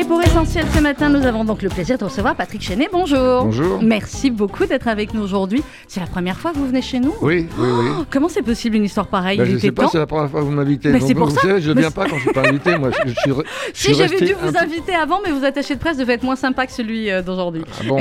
Et pour Essentiel ce matin, nous avons donc le plaisir de recevoir Patrick Chenet. Bonjour. Bonjour. Merci beaucoup d'être avec nous aujourd'hui. C'est la première fois que vous venez chez nous? Oui, oui, oui. Oh, comment c'est possible une histoire pareille? Ben, Il je ne sais pas, temps c'est la première fois que vous m'invitez. Mais c'est pour vous ça. savez, je ne viens pas quand je ne suis pas invité. Moi, je, je suis, re- je Si j'avais dû vous inviter avant, mais vos attachés de presse devaient être moins sympas que celui euh, d'aujourd'hui. Ah bon?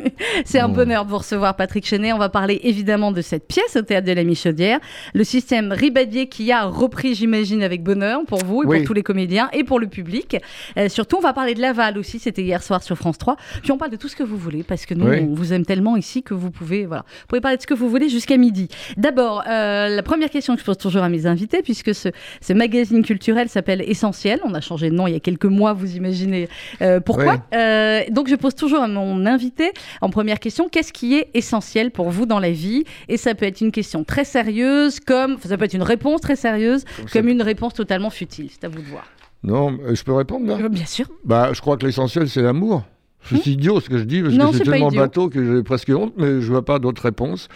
C'est un Bon. bonheur de vous recevoir, Patrick Chenet. On va parler évidemment de cette pièce au théâtre de la Michaudière, le système Ribadier qui a repris, j'imagine, avec bonheur pour vous et Oui. pour tous les comédiens et pour le public. Euh, surtout, on va parler de Laval aussi. C'était hier soir sur France 3. Puis on parle de tout ce que vous voulez parce que nous, Oui. on vous aime tellement ici que vous pouvez, voilà, vous pouvez parler de ce que vous voulez jusqu'à midi. D'abord, euh, la première question que je pose toujours à mes invités, puisque ce, ce magazine culturel s'appelle Essentiel. On a changé de nom il y a quelques mois, vous imaginez euh, pourquoi. Oui. Euh, donc, je pose toujours à mon invité en première question qu'est-ce qui est essentiel pour vous dans la vie? Et ça peut être une question très sérieuse, comme ça peut être une réponse très sérieuse, comme une réponse totalement futile. C'est à vous de voir. Non, euh, je peux répondre là Euh, Bien sûr. bah, Je crois que l'essentiel, c'est l'amour. C'est idiot ce que je dis, parce Non, que c'est tellement bateau que j'ai presque honte, mais je vois pas d'autre réponse.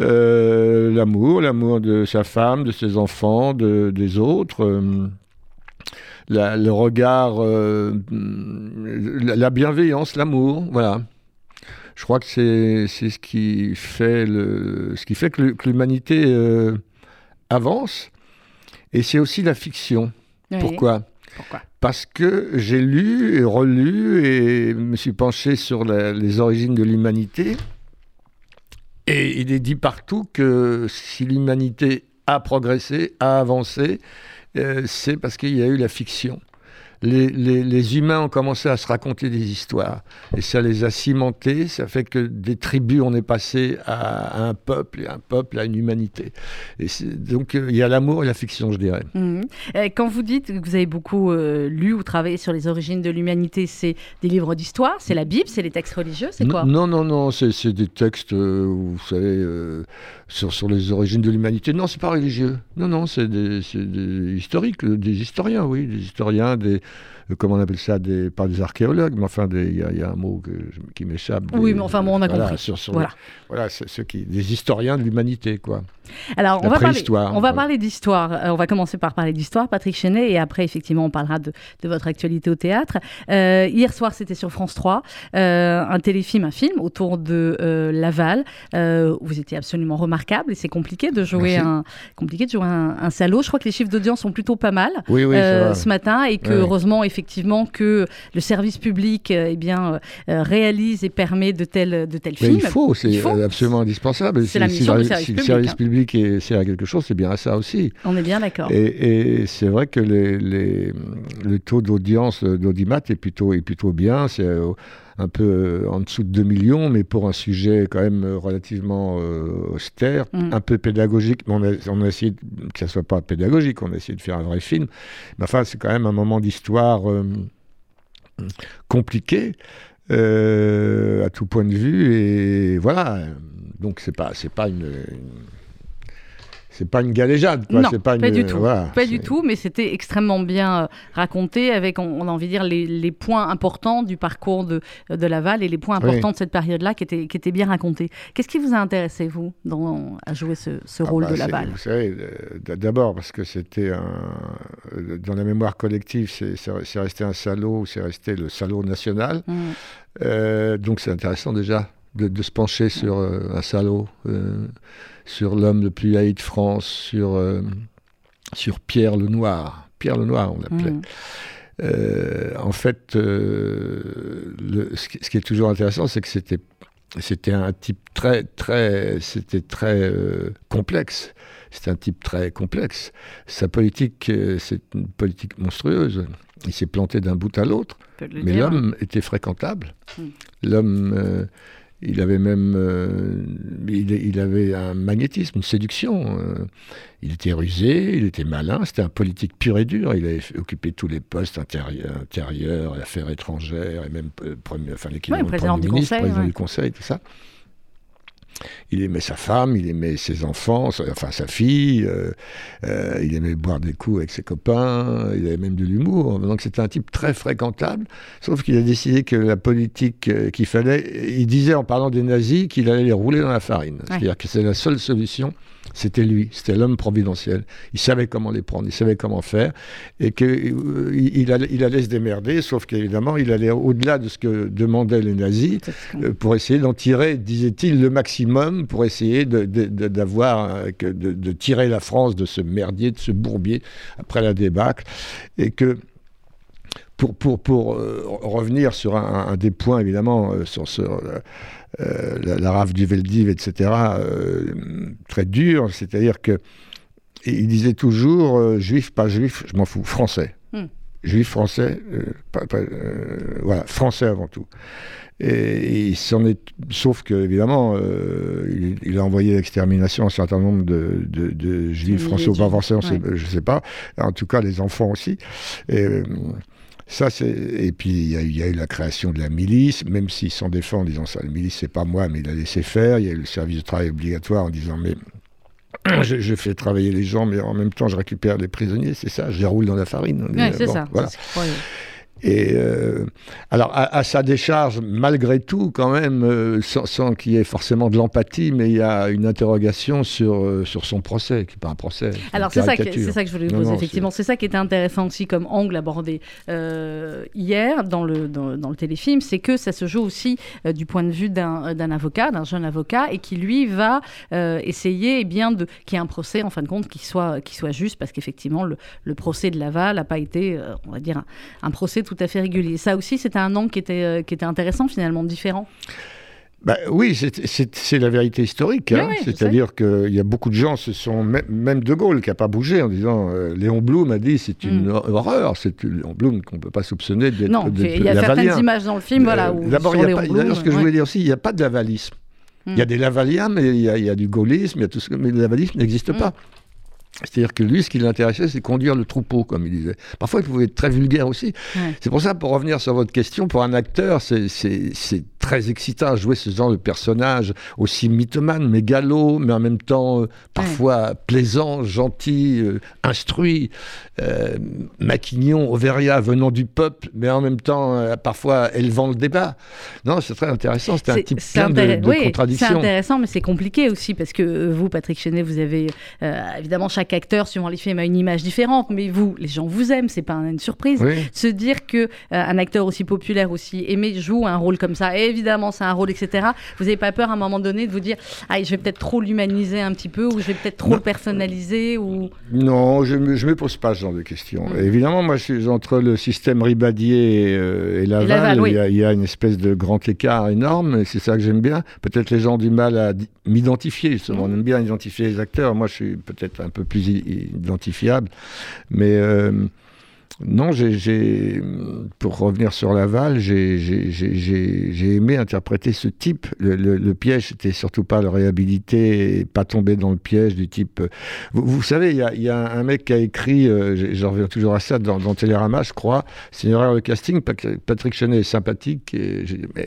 Euh, l'amour, l'amour de sa femme, de ses enfants, de, des autres. euh, la- le regard, euh, la, la bienveillance, l'amour, voilà. Je crois que c'est ce qui fait le, ce qui fait que l'humanité euh, avance. Et c'est aussi la fiction. Oui. Pourquoi? Parce que j'ai lu et relu et me suis penché sur les origines de l'humanité. Et il est dit partout que si l'humanité a progressé, a avancé, euh, c'est parce qu'il y a eu la fiction. Les, les- les humains ont commencé à se raconter des histoires et ça les a cimentés. Ça fait que des tribus, on est passé à, à un peuple et un peuple à une humanité. Et donc euh, il y a l'amour et la fiction, je dirais. Mhm. Euh, Quand vous dites que vous avez beaucoup euh, lu ou travaillé sur les origines de l'humanité, c'est des livres d'histoire, c'est la Bible, c'est les textes religieux, c'est quoi? Non, non, non, c'est c'est des textes, euh, vous savez, euh, sur, les origines de l'humanité. Non, c'est pas religieux. Non, non, c'est des, c'est des historiques, des historiens, oui, des historiens, des, comment on appelle ça, des, pas des archéologues, mais enfin, il y, a- il y a un mot que qui m'échappe. Oui, des- mais enfin, bon, on a voilà, compris. Sur, sur Voilà. les- voilà, ceux qui, des historiens de l'humanité, quoi. Alors, on va parler, on va parler d'histoire. Euh, on va commencer par parler d'histoire, Patrick Chenet, et après, effectivement, on parlera de, de votre actualité au théâtre. Euh, hier soir, c'était sur France 3, euh, un téléfilm, un film autour de euh, Laval. Euh, vous étiez absolument remarquable, et c'est compliqué de jouer Merci. un compliqué de jouer un, un salaud. Je crois que les chiffres d'audience sont plutôt pas mal. Oui, oui, euh, ce matin et que Ouais. heureusement effectivement que le service public euh, eh bien euh, réalise et permet de tels de tels films. il faut, c'est absolument indispensable. C'est la Si- si mission le- du service si le public, service hein. public est- sert à quelque chose, c'est bien à ça aussi. On est bien d'accord. Et, et c'est vrai que les, les- le taux d'audience euh, d'Audimat est plutôt, est plutôt bien. C'est euh, un peu euh, en dessous de 2 millions, mais pour un sujet quand même euh, relativement euh, austère, Mm. un peu pédagogique. Mais on a, on a essayé de- que ça soit pas pédagogique, on a essayé de faire un vrai film. Mais enfin, c'est quand même un moment d'histoire euh, compliqué. euh, à tout point de vue et voilà donc c'est pas c'est pas une, une- c'est pas une galéjade quoi. Non, pas, pas une- du tout. voilà, Pas du tout, mais c'était extrêmement bien euh, raconté avec, on, on a envie de dire, les, les points importants du parcours de, de Laval et les points Oui. importants de cette période-là qui étaient, qui étaient bien racontés. Qu'est-ce qui vous a intéressé, vous, dans, à jouer ce, ce Ah rôle bah, de Laval? Vous savez, euh, d'abord parce que c'était un. euh, Dans la mémoire collective, c'est resté un salaud, c'est resté le salaud national. Mm. Euh, donc c'est intéressant déjà de, de se pencher sur euh, un salaud, euh, sur l'homme le plus haï de France, sur, euh, sur Pierre le Noir. Pierre le Noir, on l'appelait. Mm. Euh, en fait, euh, le- ce, qui, ce qui est toujours intéressant, c'est que c'était c'était un type très très c'était très complexe. C'était un type très complexe. Sa politique, c'est une politique monstrueuse. Il s'est planté d'un bout à l'autre, mais l'homme était fréquentable. Mm. L'homme, il avait même, euh, il, il avait un magnétisme, une séduction. euh. il était rusé, il était malin. C'était un politique pur et dur. Il avait occupé tous les postes intérieurs, intérieurs affaires étrangères et même euh, premier, enfin l'équivalent Ouais, de président premier du ministre, Conseil, président ouais. du Conseil, tout ça. Il aimait sa femme, il aimait ses enfants, sa- enfin sa fille, euh, euh, il aimait boire des coups avec ses copains, il avait même de l'humour. Donc c'était un type très fréquentable, sauf qu'il a décidé que la politique euh, qu'il fallait, il disait en parlant des nazis qu'il allait les rouler dans la farine. C'est-à-dire que c'est la seule solution c'était lui, c'était l'homme providentiel. Il savait comment les prendre, il savait comment faire, et qu'il il allait, il allait se démerder, sauf qu'évidemment, il allait au-delà de ce que demandaient les nazis, euh, pour essayer d'en tirer, disait-il, le maximum, pour essayer de, de, de, tirer la France de ce merdier, de ce bourbier, après la débâcle, et que pour, pour, pour euh, revenir sur un, des points, évidemment, euh, sur, euh, la, la, rave du Veldiv, etc., très dur, c'est-à-dire que il disait toujours juif, pas juif, je m'en fous, français. Juif, français, voilà, français avant tout. Et, il s'en est, sauf que évidemment, il, a envoyé l'extermination un certain nombre de, de, juifs français ou pas français, je ne sais pas. En tout cas, les enfants aussi. Et, ça, c'est... Et puis, il y, a eu la création de la milice, même s'il s'en défend en disant ça, la milice, c'est pas moi, mais il a laissé faire. Il y a eu le service de travail obligatoire en disant, mais je, fais travailler les gens, mais en même temps, je récupère les prisonniers, c'est ça, je les roule dans la farine. Oui, c'est ça. Voilà. Et euh, alors, à, sa décharge, malgré tout, quand même, euh, sans, qu'il y ait forcément de l'empathie, mais il y a une interrogation sur, euh, sur son procès, qui n'est pas un procès. Alors, c'est ça, que, ça que je voulais vous poser, effectivement. C'est ça qui était intéressant aussi comme angle abordé hier dans le, dans, dans, le téléfilm, c'est que ça se joue aussi du point de vue d'un avocat, d'un jeune avocat, et qui, lui, va essayer eh bien, de, qu'il y ait un procès, en fin de compte, qui soit, qui soit juste, parce qu'effectivement, le, le, procès de Laval n'a pas été, on va dire, un, un procès tout tout à fait régulier. Ça aussi, c'était un angle qui était, euh, qui était intéressant, finalement, différent. Bah, oui, c'est la vérité historique. Hein. C'est-à-dire qu'il y a beaucoup de gens, ce sont même De Gaulle qui n'a pas bougé en disant euh, Léon Blum a dit c'est une mm. horreur. C'est Léon Blum qu'on ne peut pas soupçonner d'être. Non, il y a certaines images dans le film. voilà, euh, D'abord, ce que je voulais dire aussi, il n'y a pas de lavalisme. Il y a mm. des lavaliens, mais il y, a, il y a du gaullisme, il y a tout ce, mais le lavalisme n'existe mm. pas. C'est-à-dire que lui, ce qui l'intéressait, c'est conduire le troupeau, comme il disait. Parfois, il pouvait être très vulgaire aussi. C'est pour ça, pour revenir sur votre question, pour un acteur, c'est très excitant à jouer ce genre de personnage aussi mythomane, mégalo, mais en même temps euh, parfois plaisant, gentil, euh, instruit, euh, maquignon, Auveria venant du peuple, mais en même temps parfois élevant le débat. Non, c'est très intéressant. C'est un type plein de, de oui, contradictions. C'est intéressant, mais c'est compliqué aussi parce que vous, Patrick Chenet, vous avez évidemment chaque acteur, suivant les films, a une image différente, mais vous, les gens vous aiment, c'est pas une surprise. Se dire que un acteur aussi populaire, aussi aimé, joue un rôle comme ça, et évidemment, c'est un rôle, etc. Vous n'avez pas peur à un moment donné de vous dire, ah, je vais peut-être trop l'humaniser un petit peu, ou je vais peut-être trop le personnaliser ou... Non, je ne me, pose pas ce genre de questions. Mm. Évidemment, moi, je suis entre le système Ribadier et, euh, Laval, il, y a, une espèce de grand écart énorme, et c'est ça que j'aime bien. Peut-être les gens ont du mal à m'identifier, justement. Mm. On aime bien identifier les acteurs. Moi, je suis peut-être un peu plus identifiable, mais... Euh, non, j'ai, pour revenir sur Laval, j'ai aimé interpréter ce type. Le, piège, c'était surtout pas le réhabiliter et pas tomber dans le piège du type. Vous, savez, il y, a, un mec qui a écrit, euh, j'en reviens toujours à ça, dans, dans, Télérama, je crois, c'est une erreur de casting. Patrick Chenet est sympathique. Et mais,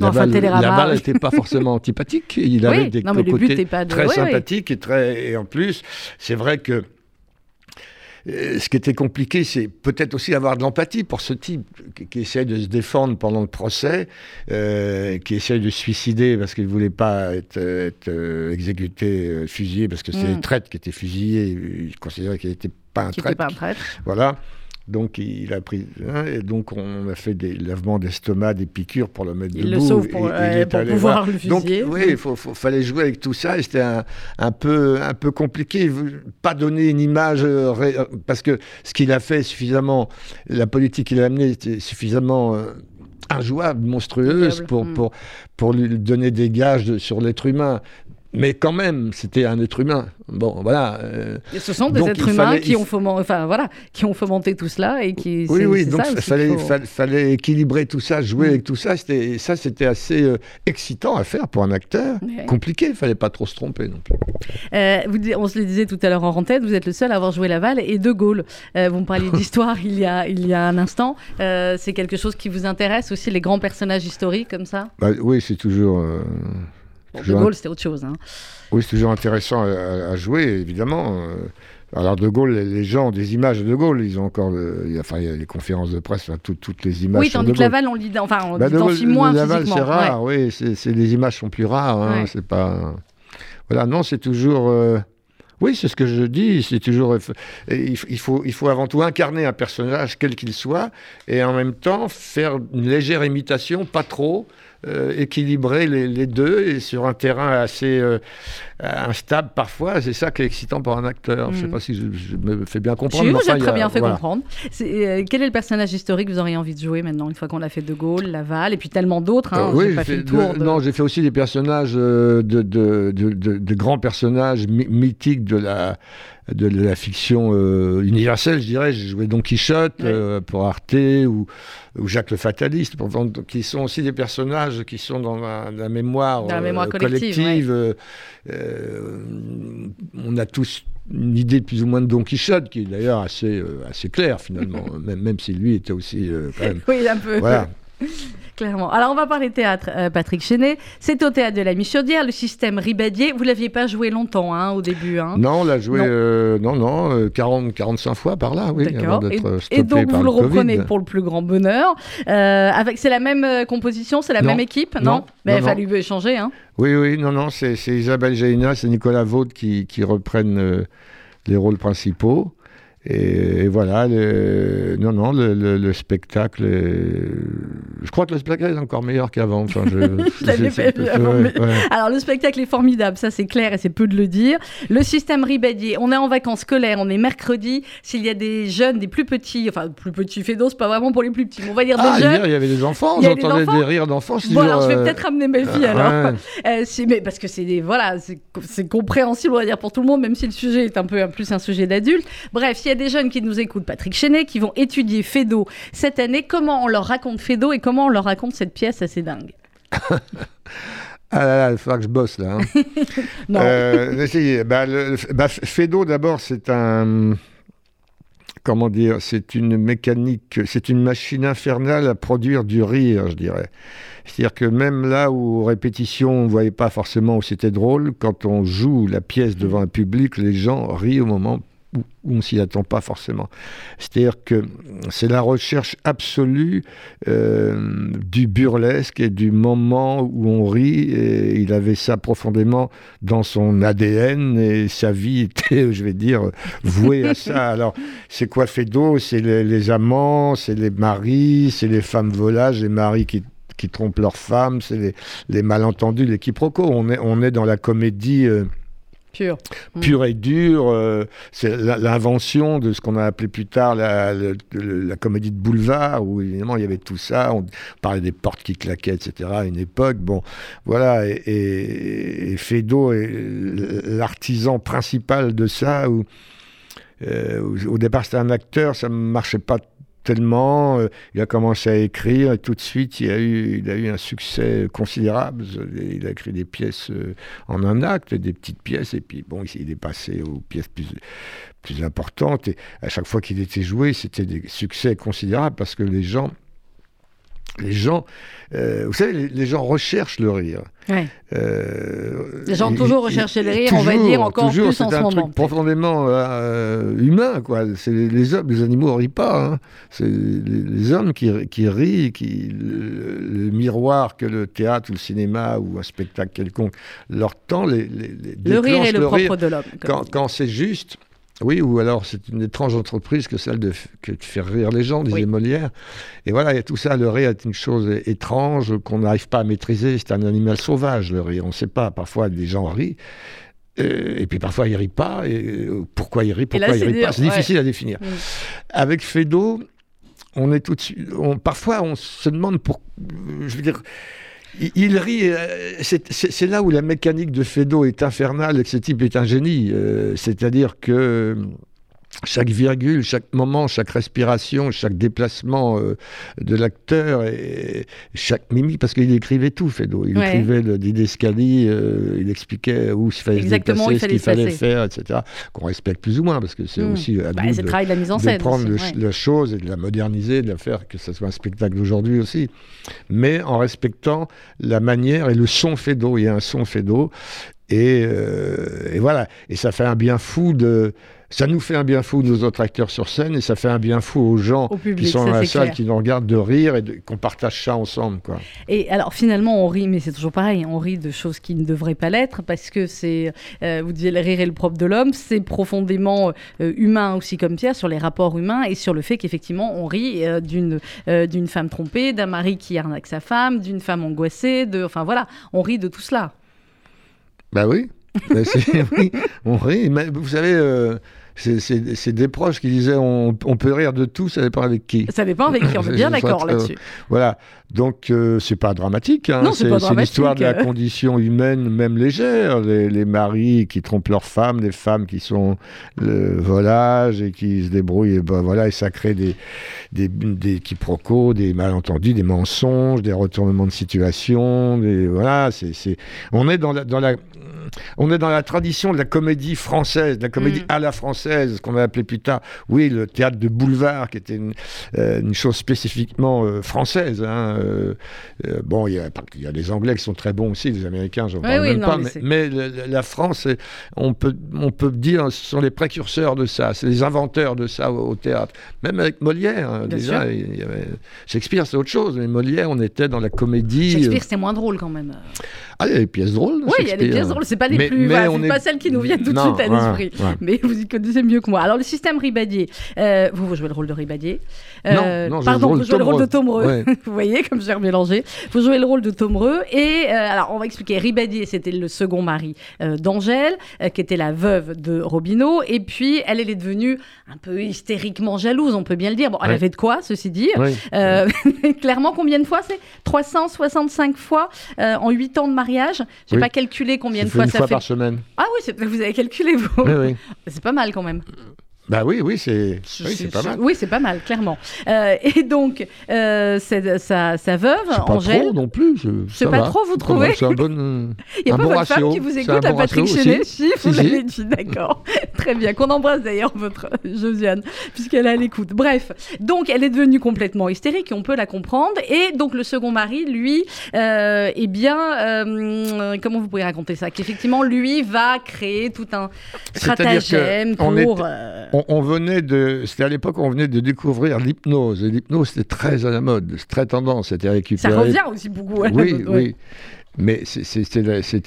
Laval n'était pas forcément antipathique. Il avait des côtés très sympathiques et très. Et en plus, c'est vrai que euh, ce qui était compliqué, c'est peut-être aussi avoir de l'empathie pour ce type qui, essaie de se défendre pendant le procès, euh, qui essaie de se suicider parce qu'il ne voulait pas être, euh, exécuté, fusillé, parce que c'est mm. les traîtres qui étaient fusillés. Il considérait qu'il n'était pas un traître. Pas un traître. Voilà. Donc il a pris, hein, et donc on a fait des lavements d'estomac, des piqûres pour le mettre il debout. Le sauve pour, pouvoir le fusiller. Donc oui, il fallait jouer avec tout ça et c'était un, un, peu, un peu compliqué. Pas donner une image, euh, parce que ce qu'il a fait suffisamment, la politique qu'il a amenée était suffisamment euh, injouable, monstrueuse pour, hmm. pour, pour lui donner des gages sur l'être humain mais quand même, c'était un être humain. Bon, voilà. Euh, ce sont des êtres humains qui, ont fomenté, enfin, voilà, qui ont fomenté tout cela et qui. Oui, oui, donc il fallait, fallait, équilibrer tout ça, jouer mm. avec tout ça. Ça, c'était assez euh, excitant à faire pour un acteur. Compliqué, il fallait pas trop se tromper non plus. Euh, vous, on se le disait tout à l'heure en rentrée, vous êtes le seul à avoir joué Laval et De Gaulle. vous me parliez d'histoire il, y a, il y a un instant. c'est quelque chose qui vous intéresse aussi, les grands personnages historiques comme ça? Bah, Oui, c'est toujours de Gaulle, c'était autre chose. Hein. Oui, c'est toujours intéressant à, jouer, évidemment. Euh. Alors De Gaulle, les gens ont des images de De Gaulle, ils ont encore, il, y a, enfin, il y a les conférences de presse, toutes les images. Oui, tandis que Laval, on lit, enfin, on bah, moins Laval, c'est rare, oui, c'est, les images sont plus rares, hein, c'est pas. voilà, non, c'est toujours. euh, oui, c'est ce que je dis. C'est toujours. F- il faut, il faut avant tout incarner un personnage, quel qu'il soit, et en même temps faire une légère imitation, pas trop, euh, équilibrer les, les deux et sur un terrain assez euh, instable parfois. C'est ça qui est excitant pour un acteur. Je ne sais Mm. pas si je, je me fais bien comprendre. Vous enfin, très a- bien fait voilà. comprendre. Euh, quel est le personnage historique que vous auriez envie de jouer maintenant, une fois qu'on a fait De Gaulle, Laval, et puis tellement d'autres hein, oui, pas fait fait le tour. de- de- non, j'ai fait aussi des personnages de, grands personnages my- mythiques de la, de la fiction euh, universelle, je dirais. J'ai joué Don Quichotte Oui. euh, pour Arte ou, ou Jacques le Fataliste, qui sont aussi des personnages qui sont dans la, la mémoire, Dans la mémoire euh, collective, euh, euh, on a tous une idée plus ou moins de Don Quichotte, qui est d'ailleurs assez, euh, assez claire finalement, même, même si lui était aussi euh, quand même. Oui, un peu. Voilà. Clairement. Alors, on va parler théâtre, euh, Patrick Chenet. C'est au théâtre de la Michaudière, le système Ribadier. Vous l'aviez pas joué longtemps, hein, au début. Hein. Non, on l'a joué, Non. euh, non, non, euh, 40, 45 fois par là, oui, avant. Et, et donc, par vous le, reprenez pour le plus grand bonheur. Euh, avec, c'est la même composition, c'est la Non. même équipe, non, Non. Mais il a fallu échanger, hein. Oui, oui, non, non, c'est Isabelle Jaina, c'est Nicolas Vaude qui, qui reprennent les rôles principaux. Et, et voilà, le- non, non, le, le- le spectacle, est- je crois que le spectacle est encore meilleur qu'avant. Enfin, fait ouais, ouais. Alors, le spectacle est formidable, ça c'est clair et c'est peu de le dire. Le système Ribadier, on est en vacances scolaires, on est mercredi. S'il y a des jeunes, des plus petits, enfin, plus petits fédos, c'est pas vraiment pour les plus petits, mais on va dire Ah, des jeunes. hier, il y avait des enfants, Il des j'entendais enfants des rires d'enfants. Bon, alors je vais euh, peut-être ramener mes filles euh, alors. ouais. Euh, mais parce que c'est des- voilà, c'est compréhensible on va dire pour tout le monde, même si le sujet est un peu un- plus un sujet d'adulte. Bref, s'il y a des jeunes qui nous écoutent, Patrick Chenet, qui vont étudier Fédo cette année, comment on leur raconte Fédo et comment on leur raconte cette pièce assez dingue Ah là là, il faudra que je bosse là. hein. Non. Euh, essayez. Bah, le- bah, Fedo, d'abord, c'est un. Comment dire C'est une mécanique, c'est une machine infernale à produire du rire, je dirais. C'est-à-dire que même là où, aux répétitions, on ne voyait pas forcément où c'était drôle, quand on joue la pièce devant un public, les gens rient au moment où, on s'y attend pas forcément. C'est-à-dire que c'est la recherche absolue euh, du burlesque et du moment où on rit. Et il avait ça profondément dans son ADN et sa vie était, je vais dire, vouée à ça. Alors, c'est quoi Fédo C'est les, amants, c'est les maris, c'est les femmes volages, les maris qui trompent leurs femmes, c'est les, malentendus, les quiproquos. On est, on est dans la comédie euh, Pur. Mm. pure et dure. euh, c'est l'invention de ce qu'on a appelé plus tard la, comédie de boulevard, où évidemment il y avait tout ça. On parlait des portes qui claquaient, etc. à une époque. Bon, voilà. Et, et, est l'artisan principal de ça. Où, euh, où- au départ, c'était un acteur, ça ne marchait pas tellement. euh, il a commencé à écrire et tout de suite, il a eu, il a eu un succès considérable. Il a écrit des pièces euh, en un acte, des petites pièces, et puis bon, il est passé aux pièces plus, plus importantes. Et à chaque fois qu'il était joué, c'était des succès considérables parce que les gens. Les gens, euh, vous savez, les, les gens recherchent le rire. Ouais. Euh, Les gens toujours recherché le rire, on va dire encore toujours, plus en c'est ce un moment. truc profondément euh, humain, quoi. C'est les, les hommes, les animaux rient pas. hein. C'est les, les hommes qui, qui rient, qui le, le miroir que le théâtre ou le cinéma ou un spectacle quelconque leur tend, les, Le rire est le, le propre rire de l'homme. quand, quand c'est juste. Oui, ou alors c'est une étrange entreprise que celle de, que de faire rire les gens, disait Oui. Molière. Et voilà, il y a tout ça, le rire est une chose étrange qu'on n'arrive pas à maîtriser. C'est un animal sauvage, le rire. On ne sait pas. Parfois, des gens rient. euh, et puis parfois, ils rient pas. Et euh, pourquoi ils rient, Et là, pourquoi ils c'est rient pas? dur, C'est ouais. difficile à définir. Avec Fedo, on est tout de suite. on- parfois, on se demande pour. Je veux dire. Il, rit, euh, c'est là où la mécanique de Fedo est infernale et que ce type est un génie. euh, C'est-à-dire que chaque virgule, chaque moment, chaque respiration, chaque déplacement euh, de l'acteur, et chaque mimique, parce qu'il écrivait tout, Fedo. Il Ouais. écrivait le didescalie, euh, il expliquait où il fallait se Exactement, il déplacer, ce fallait qu'il se fallait faire, etc. Qu'on respecte plus ou moins, parce que c'est Mm. aussi à Bah, nous le de, travail de la mise en de scène. prendre le aussi, ch- ouais. la chose et de la moderniser, de la faire que ce soit un spectacle d'aujourd'hui aussi, mais en respectant la manière et le son d'eau. Il y a un son d'eau. Et, euh, et voilà. Et ça fait un bien fou de. Ça nous fait un bien fou, nos autres acteurs sur scène, et ça fait un bien fou aux gens Au public, qui sont dans la salle, clair. qui nous regardent de rire et qu'on partage ça ensemble. Quoi. Et alors finalement, on rit, mais c'est toujours pareil, on rit de choses qui ne devraient pas l'être, parce que c'est, euh, vous disiez, le rire est le propre de l'homme, c'est profondément euh, humain aussi comme Pierre, sur les rapports humains et sur le fait qu'effectivement, on rit euh, d'une d'une femme trompée, d'un mari qui arnaque sa femme, d'une femme angoissée, de, enfin voilà, on rit de tout cela. Bah oui, oui, on rit. Mais vous savez, euh, c'est- des proches qui disaient on, on peut rire de tout, ça dépend avec qui. Ça dépend avec qui, on est bien d'accord je- là-dessus. Voilà, donc euh, c'est pas dramatique. hein. Non, c'est l'histoire de la condition humaine, même légère. Les, les maris qui trompent leurs femmes, les femmes qui sont le volage et qui se débrouillent, et ben voilà, et ça crée des, des, des quiproquos, des malentendus, des mensonges, des retournements de situation. Des, voilà, c'est, c'est- on est dans la, dans la on est dans la tradition de la comédie française, de la comédie Mm. à la française, ce qu'on a appelé plus tard, oui, le théâtre de boulevard, qui était une, euh, une chose spécifiquement euh, française. hein, euh, bon, il y, a, il y a des Anglais qui sont très bons aussi, les Américains, j'en Oui, parle oui, même non, pas, mais la France, on peut, on peut dire, ce sont les précurseurs de ça, c'est les inventeurs de ça au, au théâtre. Même avec Molière, hein, déjà, sûr. il y avait- Shakespeare, c'est autre chose, mais Molière, on était dans la comédie. Shakespeare, c'est moins drôle quand même. Ah, il y a des pièces drôles. Oui, il y a des pièces drôles, c'est pas les Mais- plus. mais voilà, c'est est- pas celles qui nous viennent tout de suite à l'esprit. ouais. Mais vous y connaissez mieux que moi. Alors, le système Ribadier, euh, vous, vous jouez le rôle de Ribadier. Euh, Non, non, pardon, vous jouez le rôle de Tomereux. Ouais. vous voyez, comme j'ai remélangé. Vous jouez le rôle de Tomereux. Et euh, alors, on va expliquer. Ribadier, c'était le second mari euh, d'Angèle, qui était la veuve de Robineau. Et puis, elle, elle est devenue un peu hystériquement jalouse, on peut bien le dire. Bon, elle avait de quoi, ceci dit. Clairement, combien de fois c'est? 365 fois en 8 ans de mariage. J'ai Oui. pas calculé combien de fais une ça fois fait. par semaine. Ah oui, vous avez calculé vous. Oui, oui. C'est pas mal quand même. Bah oui, oui, c'est oui, pas mal. Oui, c'est pas mal, clairement. Euh, et donc, euh, sa, sa veuve, C'est pas Angèle. trop non plus. je- C'est pas va. trop, vous trouvez mal, C'est un bon. Il n'y a un pas bon votre ratio. femme qui vous écoute, la bon Patrick Chenet. Si, vous Si, si. l'avez dit, d'accord. Très bien. Qu'on embrasse d'ailleurs votre Josiane, puisqu'elle est à l'écoute. Bref, donc elle est devenue complètement hystérique, et on peut la comprendre. Et donc le second mari, lui, euh, eh bien, euh, comment vous pouvez raconter ça? Qu'effectivement, lui va créer tout un stratagème pour... euh, On, on venait de, c'était à l'époque, on venait de découvrir l'hypnose. Et l'hypnose, c'était très à la mode, très tendance. C'était Ça récupéré. revient aussi beaucoup. à la Oui, mode, ouais. oui. Mais c'était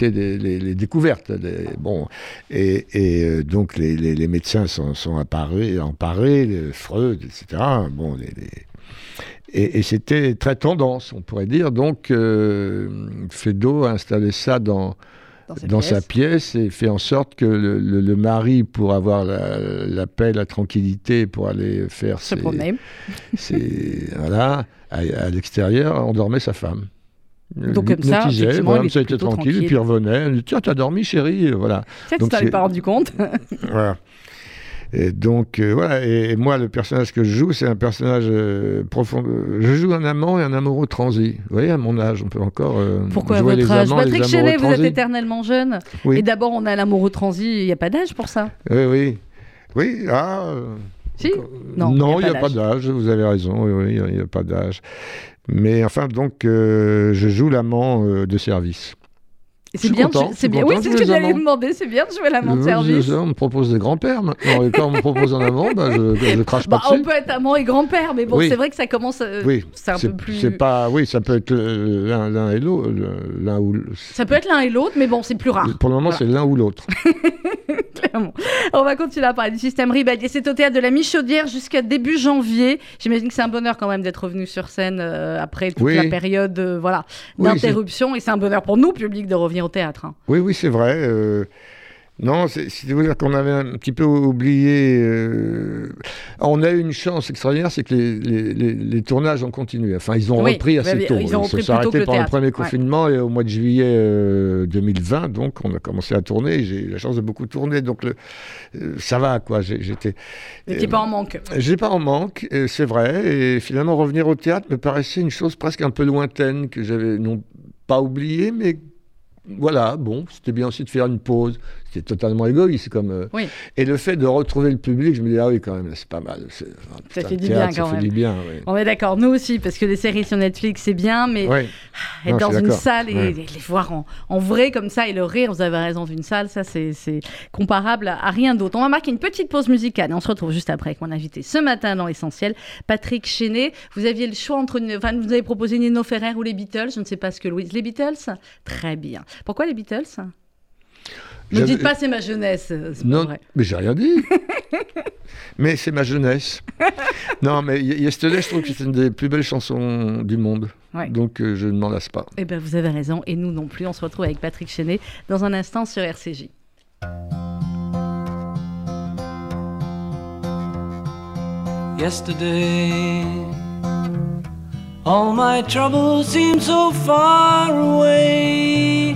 les, les découvertes. les- bon, et, et, euh, donc les, médecins sont, sont apparus, emparés, Freud, etc. Bon, et, et c'était très tendance, on pourrait dire. Donc, euh, a installé ça dans, Dans, cette dans pièce. sa pièce et fait en sorte que le, le- le mari, pour avoir la, la paix, la tranquillité, pour aller faire Se ses, promener. ses- voilà, à, à l'extérieur, endormait sa femme. Donc, comme ça, voilà, il ça était tranquille, tranquille. et puis revenait, tiens, t'as dormi chérie, voilà. Tiens, tu t'en pas rendu compte. voilà. Et donc, euh, voilà, et, et moi, le personnage que je joue, c'est un personnage euh, profond. Je joue un amant et un amoureux transi. Vous voyez, à mon âge, on peut encore euh, Pourquoi à votre les âge amants, Patrick Chenet, vous êtes éternellement jeune. Oui. Et d'abord, on a l'amoureux transi, il n'y a pas d'âge pour ça. Oui, oui. Oui, ah... Si Non, Non, il n'y a, pas d'âge, vous avez raison, oui, oui, il n'y a pas d'âge. Mais enfin, donc, je joue l'amant de service. Et C'est bien, c'est bien. Oui, c'est ce que j'allais demander. C'est bien de jouer l'amant de service. on me propose des grands-pères maintenant, et quand on me propose un amant, bah, je, je crache Bah, pas on dessus. peut être amant et grand-père, mais bon, Oui. c'est vrai que ça commence. euh, Oui, c'est un peu plus. C'est pas, oui, ça peut être euh, l'un l'un et l'autre, l'un ou Ça peut être l'un et l'autre, mais bon, c'est plus rare. Pour le moment, Voilà. c'est l'un ou l'autre. clairement. On va continuer à parler du système Ribadier. C'est au théâtre de la Michaudière jusqu'à début janvier. J'imagine que c'est un bonheur quand même d'être revenu sur scène euh, après toute Oui. la période euh, voilà, Oui, d'interruption. et c'est un bonheur pour nous, public, de revenir au théâtre. hein. Oui, oui, c'est vrai. euh, non, c'est vous dire qu'on avait un petit peu oublié. euh, on a eu une chance extraordinaire, c'est que les, les- les- les tournages ont continué. Enfin, ils ont Oui, repris assez oui, tôt. ils ont se repris sont arrêtés pendant le premier ouais. confinement et au mois de juillet euh, 2020, donc on a commencé à tourner. J'ai eu la chance de beaucoup tourner, donc le- euh, ça va quoi. J'étais. N'étiez Euh, pas en manque. J'ai pas en manque, c'est vrai, et finalement revenir au théâtre me paraissait une chose presque un peu lointaine que j'avais non pas oubliée, mais voilà, bon, c'était bien aussi de faire une pause. C'était totalement égoïste. Comme, euh, Oui. Et le fait de retrouver le public, je me dis, ah oui, quand même, c'est pas mal. C'est- ah, Ça fait du théâtre, bien, quand Ça fait même. du bien, oui. On est d'accord, nous aussi, parce que les séries sur Netflix, c'est bien, mais Oui. être Non, dans une salle et, les voir en, en vrai comme ça et le rire, vous avez raison, d'une salle, ça c'est c'est comparable à rien d'autre. On va marquer une petite pause musicale et on se retrouve juste après avec mon invité ce matin dans Essentiel, Patrick Chenet. Vous aviez le choix entre, une, enfin, vous avez proposé Nino Ferrer ou les Beatles, je ne sais pas ce que Louise. Les Beatles? Très bien. Pourquoi les Beatles? Ne dites pas c'est ma jeunesse, euh, c'est pas Non, vrai. mais j'ai rien dit. mais c'est ma jeunesse. non, mais Yesterday, je trouve que c'est une des plus belles chansons du monde. Ouais. Donc euh, je ne m'en lasse pas. Eh bien, vous avez raison, et nous non plus. On se retrouve avec Patrick Chenet dans un instant sur RCJ. yesterday. All my troubles seem so far away.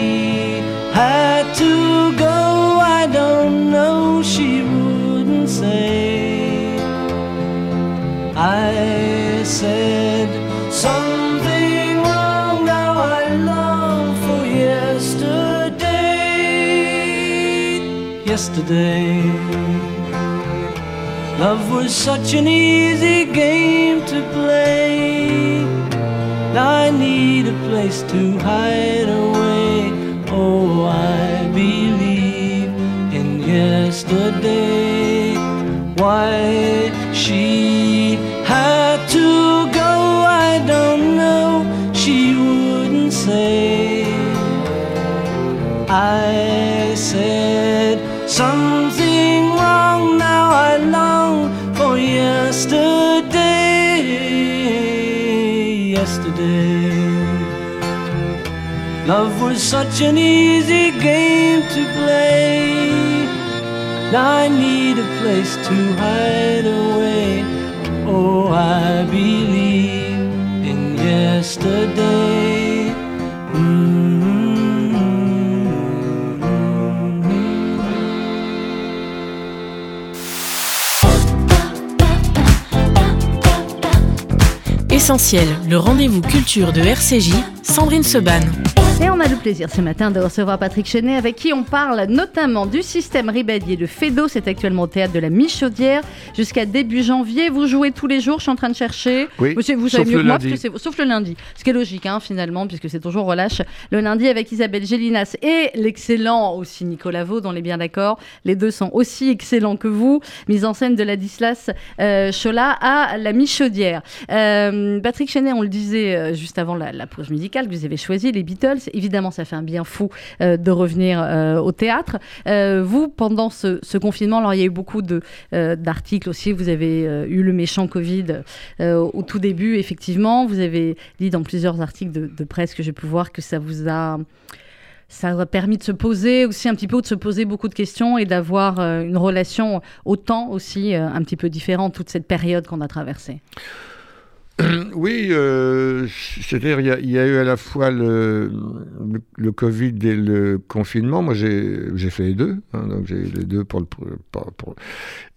had to go, I don't know. She wouldn't say. I said something wrong. Now I long for yesterday. Yesterday. Love was such an easy game to play. I need a place to hide away. I believe in yesterday. Why she had to go, I don't know. She wouldn't say. I said something love was such an easy game to play. I need a place to hide away. Oh, I believe in yesterday. Essentiel, le rendez-vous culture de RCJ, Sandrine Seban. A le plaisir ce matin de recevoir Patrick Chenet avec qui on parle notamment du système Ribadier de Fedo. C'est actuellement au théâtre de la Michaudière jusqu'à début janvier. Vous jouez tous les jours, je suis en train de chercher. Oui, vous, vous savez mieux que moi, lundi. parce que c'est- sauf le lundi. Ce qui est logique hein, finalement, puisque c'est toujours relâche. Le lundi avec Isabelle Gélinas et l'excellent aussi Nicolas Vaux, on est bien d'accord. Les deux sont aussi excellents que vous. Mise en scène de Ladislas euh, Chola à la Michaudière. Euh, Patrick Chenet, on le disait euh, juste avant la, la pause musicale, que vous avez choisi les Beatles. Évidemment, ça fait un bien fou euh, de revenir euh, au théâtre. Euh, vous, pendant ce, confinement, alors il y a eu beaucoup d'articles aussi. Vous avez eu le méchant Covid au tout début, effectivement. Vous avez dit dans plusieurs articles de, de presse que j'ai pu voir que ça vous a ça a permis de se poser aussi un petit peu, de se poser beaucoup de questions et d'avoir une relation au temps aussi un petit peu différente, toute cette période qu'on a traversée. Oui, euh, c'est-à-dire il y, a- il y a eu à la fois le, le, le Covid et le confinement. Moi, j'ai j'ai fait les deux, hein, donc j'ai eu les deux pour le. pour- pour- pour-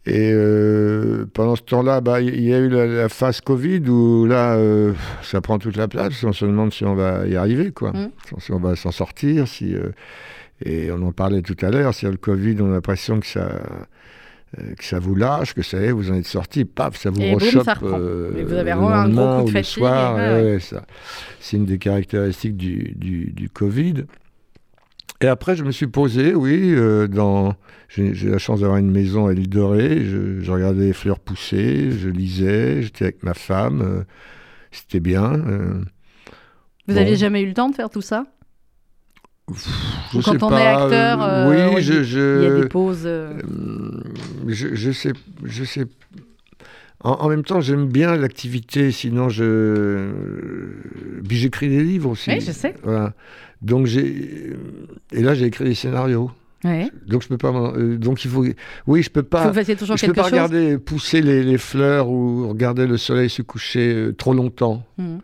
Et euh, pendant ce temps-là, bah, il y a eu la, la phase Covid où là, euh, ça prend toute la place. On se demande si on va y arriver, quoi. Mm. Si on va s'en sortir. Si, et on en parlait tout à l'heure. Si le Covid, on a l'impression que ça que ça vous lâche, que ça y est, vous en êtes sorti, paf, ça vous Et boum, rechoppe. ça reprend. euh, Et vous avez vraiment un gros coup de fatigue, soir, ouais, ouais, ouais. ouais, ça. C'est une des caractéristiques du, du, du Covid. Et après, je me suis posé, oui, euh, dans... J'ai j'ai la chance d'avoir une maison à l'île de Ré, je, je regardais les fleurs pousser, je lisais, j'étais avec ma femme, euh, c'était bien. euh, Vous Bon. aviez jamais eu le temps de faire tout ça? Je quand sais on pas, est acteur, euh, oui, oui, je, je- Il y a des pauses. euh, Euh, je, je sais, je sais. En, en même temps, j'aime bien l'activité, sinon je. Puis j'écris des livres aussi. Oui, je sais. Voilà. Donc j'ai et là j'ai écrit des scénarios. Ouais. Donc je peux pas. euh, donc il faut. Oui, je peux Faut pas. vous fassiez toujours Je peux pas chose. regarder pousser les, les fleurs ou regarder le soleil se coucher euh, trop longtemps. Mhm.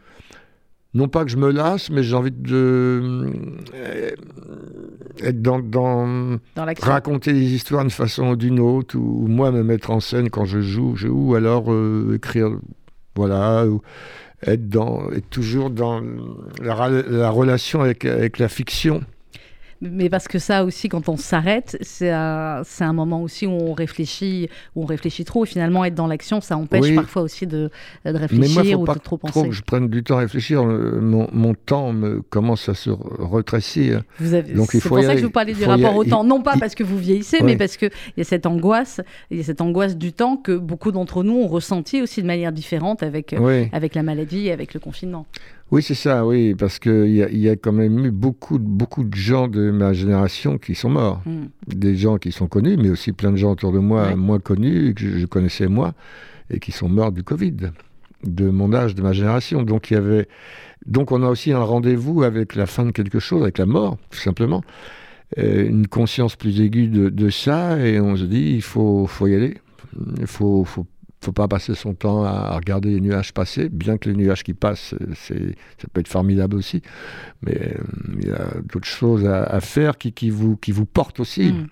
Non pas que je me lasse, mais j'ai envie de euh, être dans, dans Dans l'action. raconter des histoires d'une façon ou d'une autre, ou, ou moi me mettre en scène quand je joue, je, ou alors euh, écrire, voilà, ou être dans, être toujours dans la, la relation avec, avec la fiction. Mais parce que ça aussi, quand on s'arrête, c'est un, moment aussi où on réfléchit, où on réfléchit trop. Et finalement, être dans l'action, ça empêche Oui. parfois aussi de, de Mais réfléchir moi, faut ou pas de trop trop penser. que je prenne du temps à réfléchir. Mon, mon temps me commence à se retrécir. Avez- Donc, il c'est pour y ça que je vous parlais du y rapport au temps. Non pas Il- parce que vous vieillissez, mais parce qu'il y a cette angoisse, il y a cette angoisse du temps que beaucoup d'entre nous ont ressenti aussi de manière différente avec, Oui. avec la maladie et avec le confinement. Oui, c'est ça, oui, parce qu'il y a, y a quand même eu beaucoup, de- beaucoup de gens de ma génération qui sont morts. Mm. Des gens qui sont connus, mais aussi plein de gens autour de moi Ouais. moins connus, que je, je connaissais moi, et qui sont morts du Covid, de mon âge, de ma génération. Donc, il y avait... Donc on a aussi un rendez-vous avec la fin de quelque chose, avec la mort, tout simplement. Euh, une conscience plus aiguë de, de ça, et on se dit, il faut, faut y aller. Il faut, faut, faut pas passer son temps à, regarder les nuages passer, bien que les nuages qui passent, euh, ça peut être formidable aussi. Mais euh, il y a d'autres choses à, faire qui, qui, vous, qui vous portent aussi. Mm.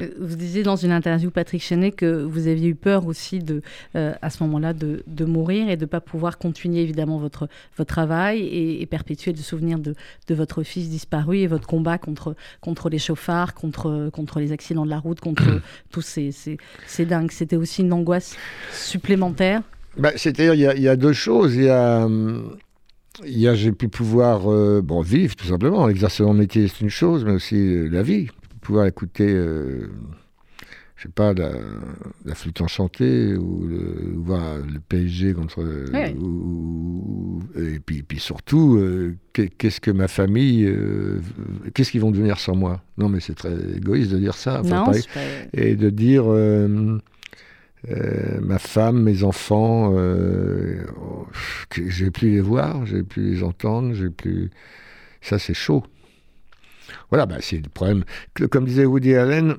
Euh, Vous disiez dans une interview, Patrick Chenet, que vous aviez eu peur aussi de, euh, à ce moment-là de, de mourir et de ne pas pouvoir continuer évidemment votre, votre travail et, et perpétuer le souvenir de, de votre fils disparu et votre combat contre, contre les chauffards, contre, contre les accidents de la route, contre tous ces, ces, ces dingues. C'était aussi une angoisse supplémentaire? Bah, C'est-à-dire, il y, a- il y a deux choses. Il y a, il y a j'ai pu pouvoir euh, bon, vivre, tout simplement. Exercer mon métier, c'est une chose, mais aussi euh, la vie. Pouvoir écouter, euh, je sais pas, la, la flûte enchantée ou, le, le PSG contre. Ouais. ou- et puis, puis surtout, euh, qu'est- qu'est-ce que ma famille. euh, qu'est-ce qu'ils vont devenir sans moi? Non, mais c'est très égoïste de dire ça. Enfin, non, pas- et de dire euh, euh, ma femme, mes enfants, euh, oh, j'ai plus les voir, j'ai plus les entendre, j'ai plus. Ça, c'est chaud. Voilà, bah, c'est le problème. Comme disait Woody Allen,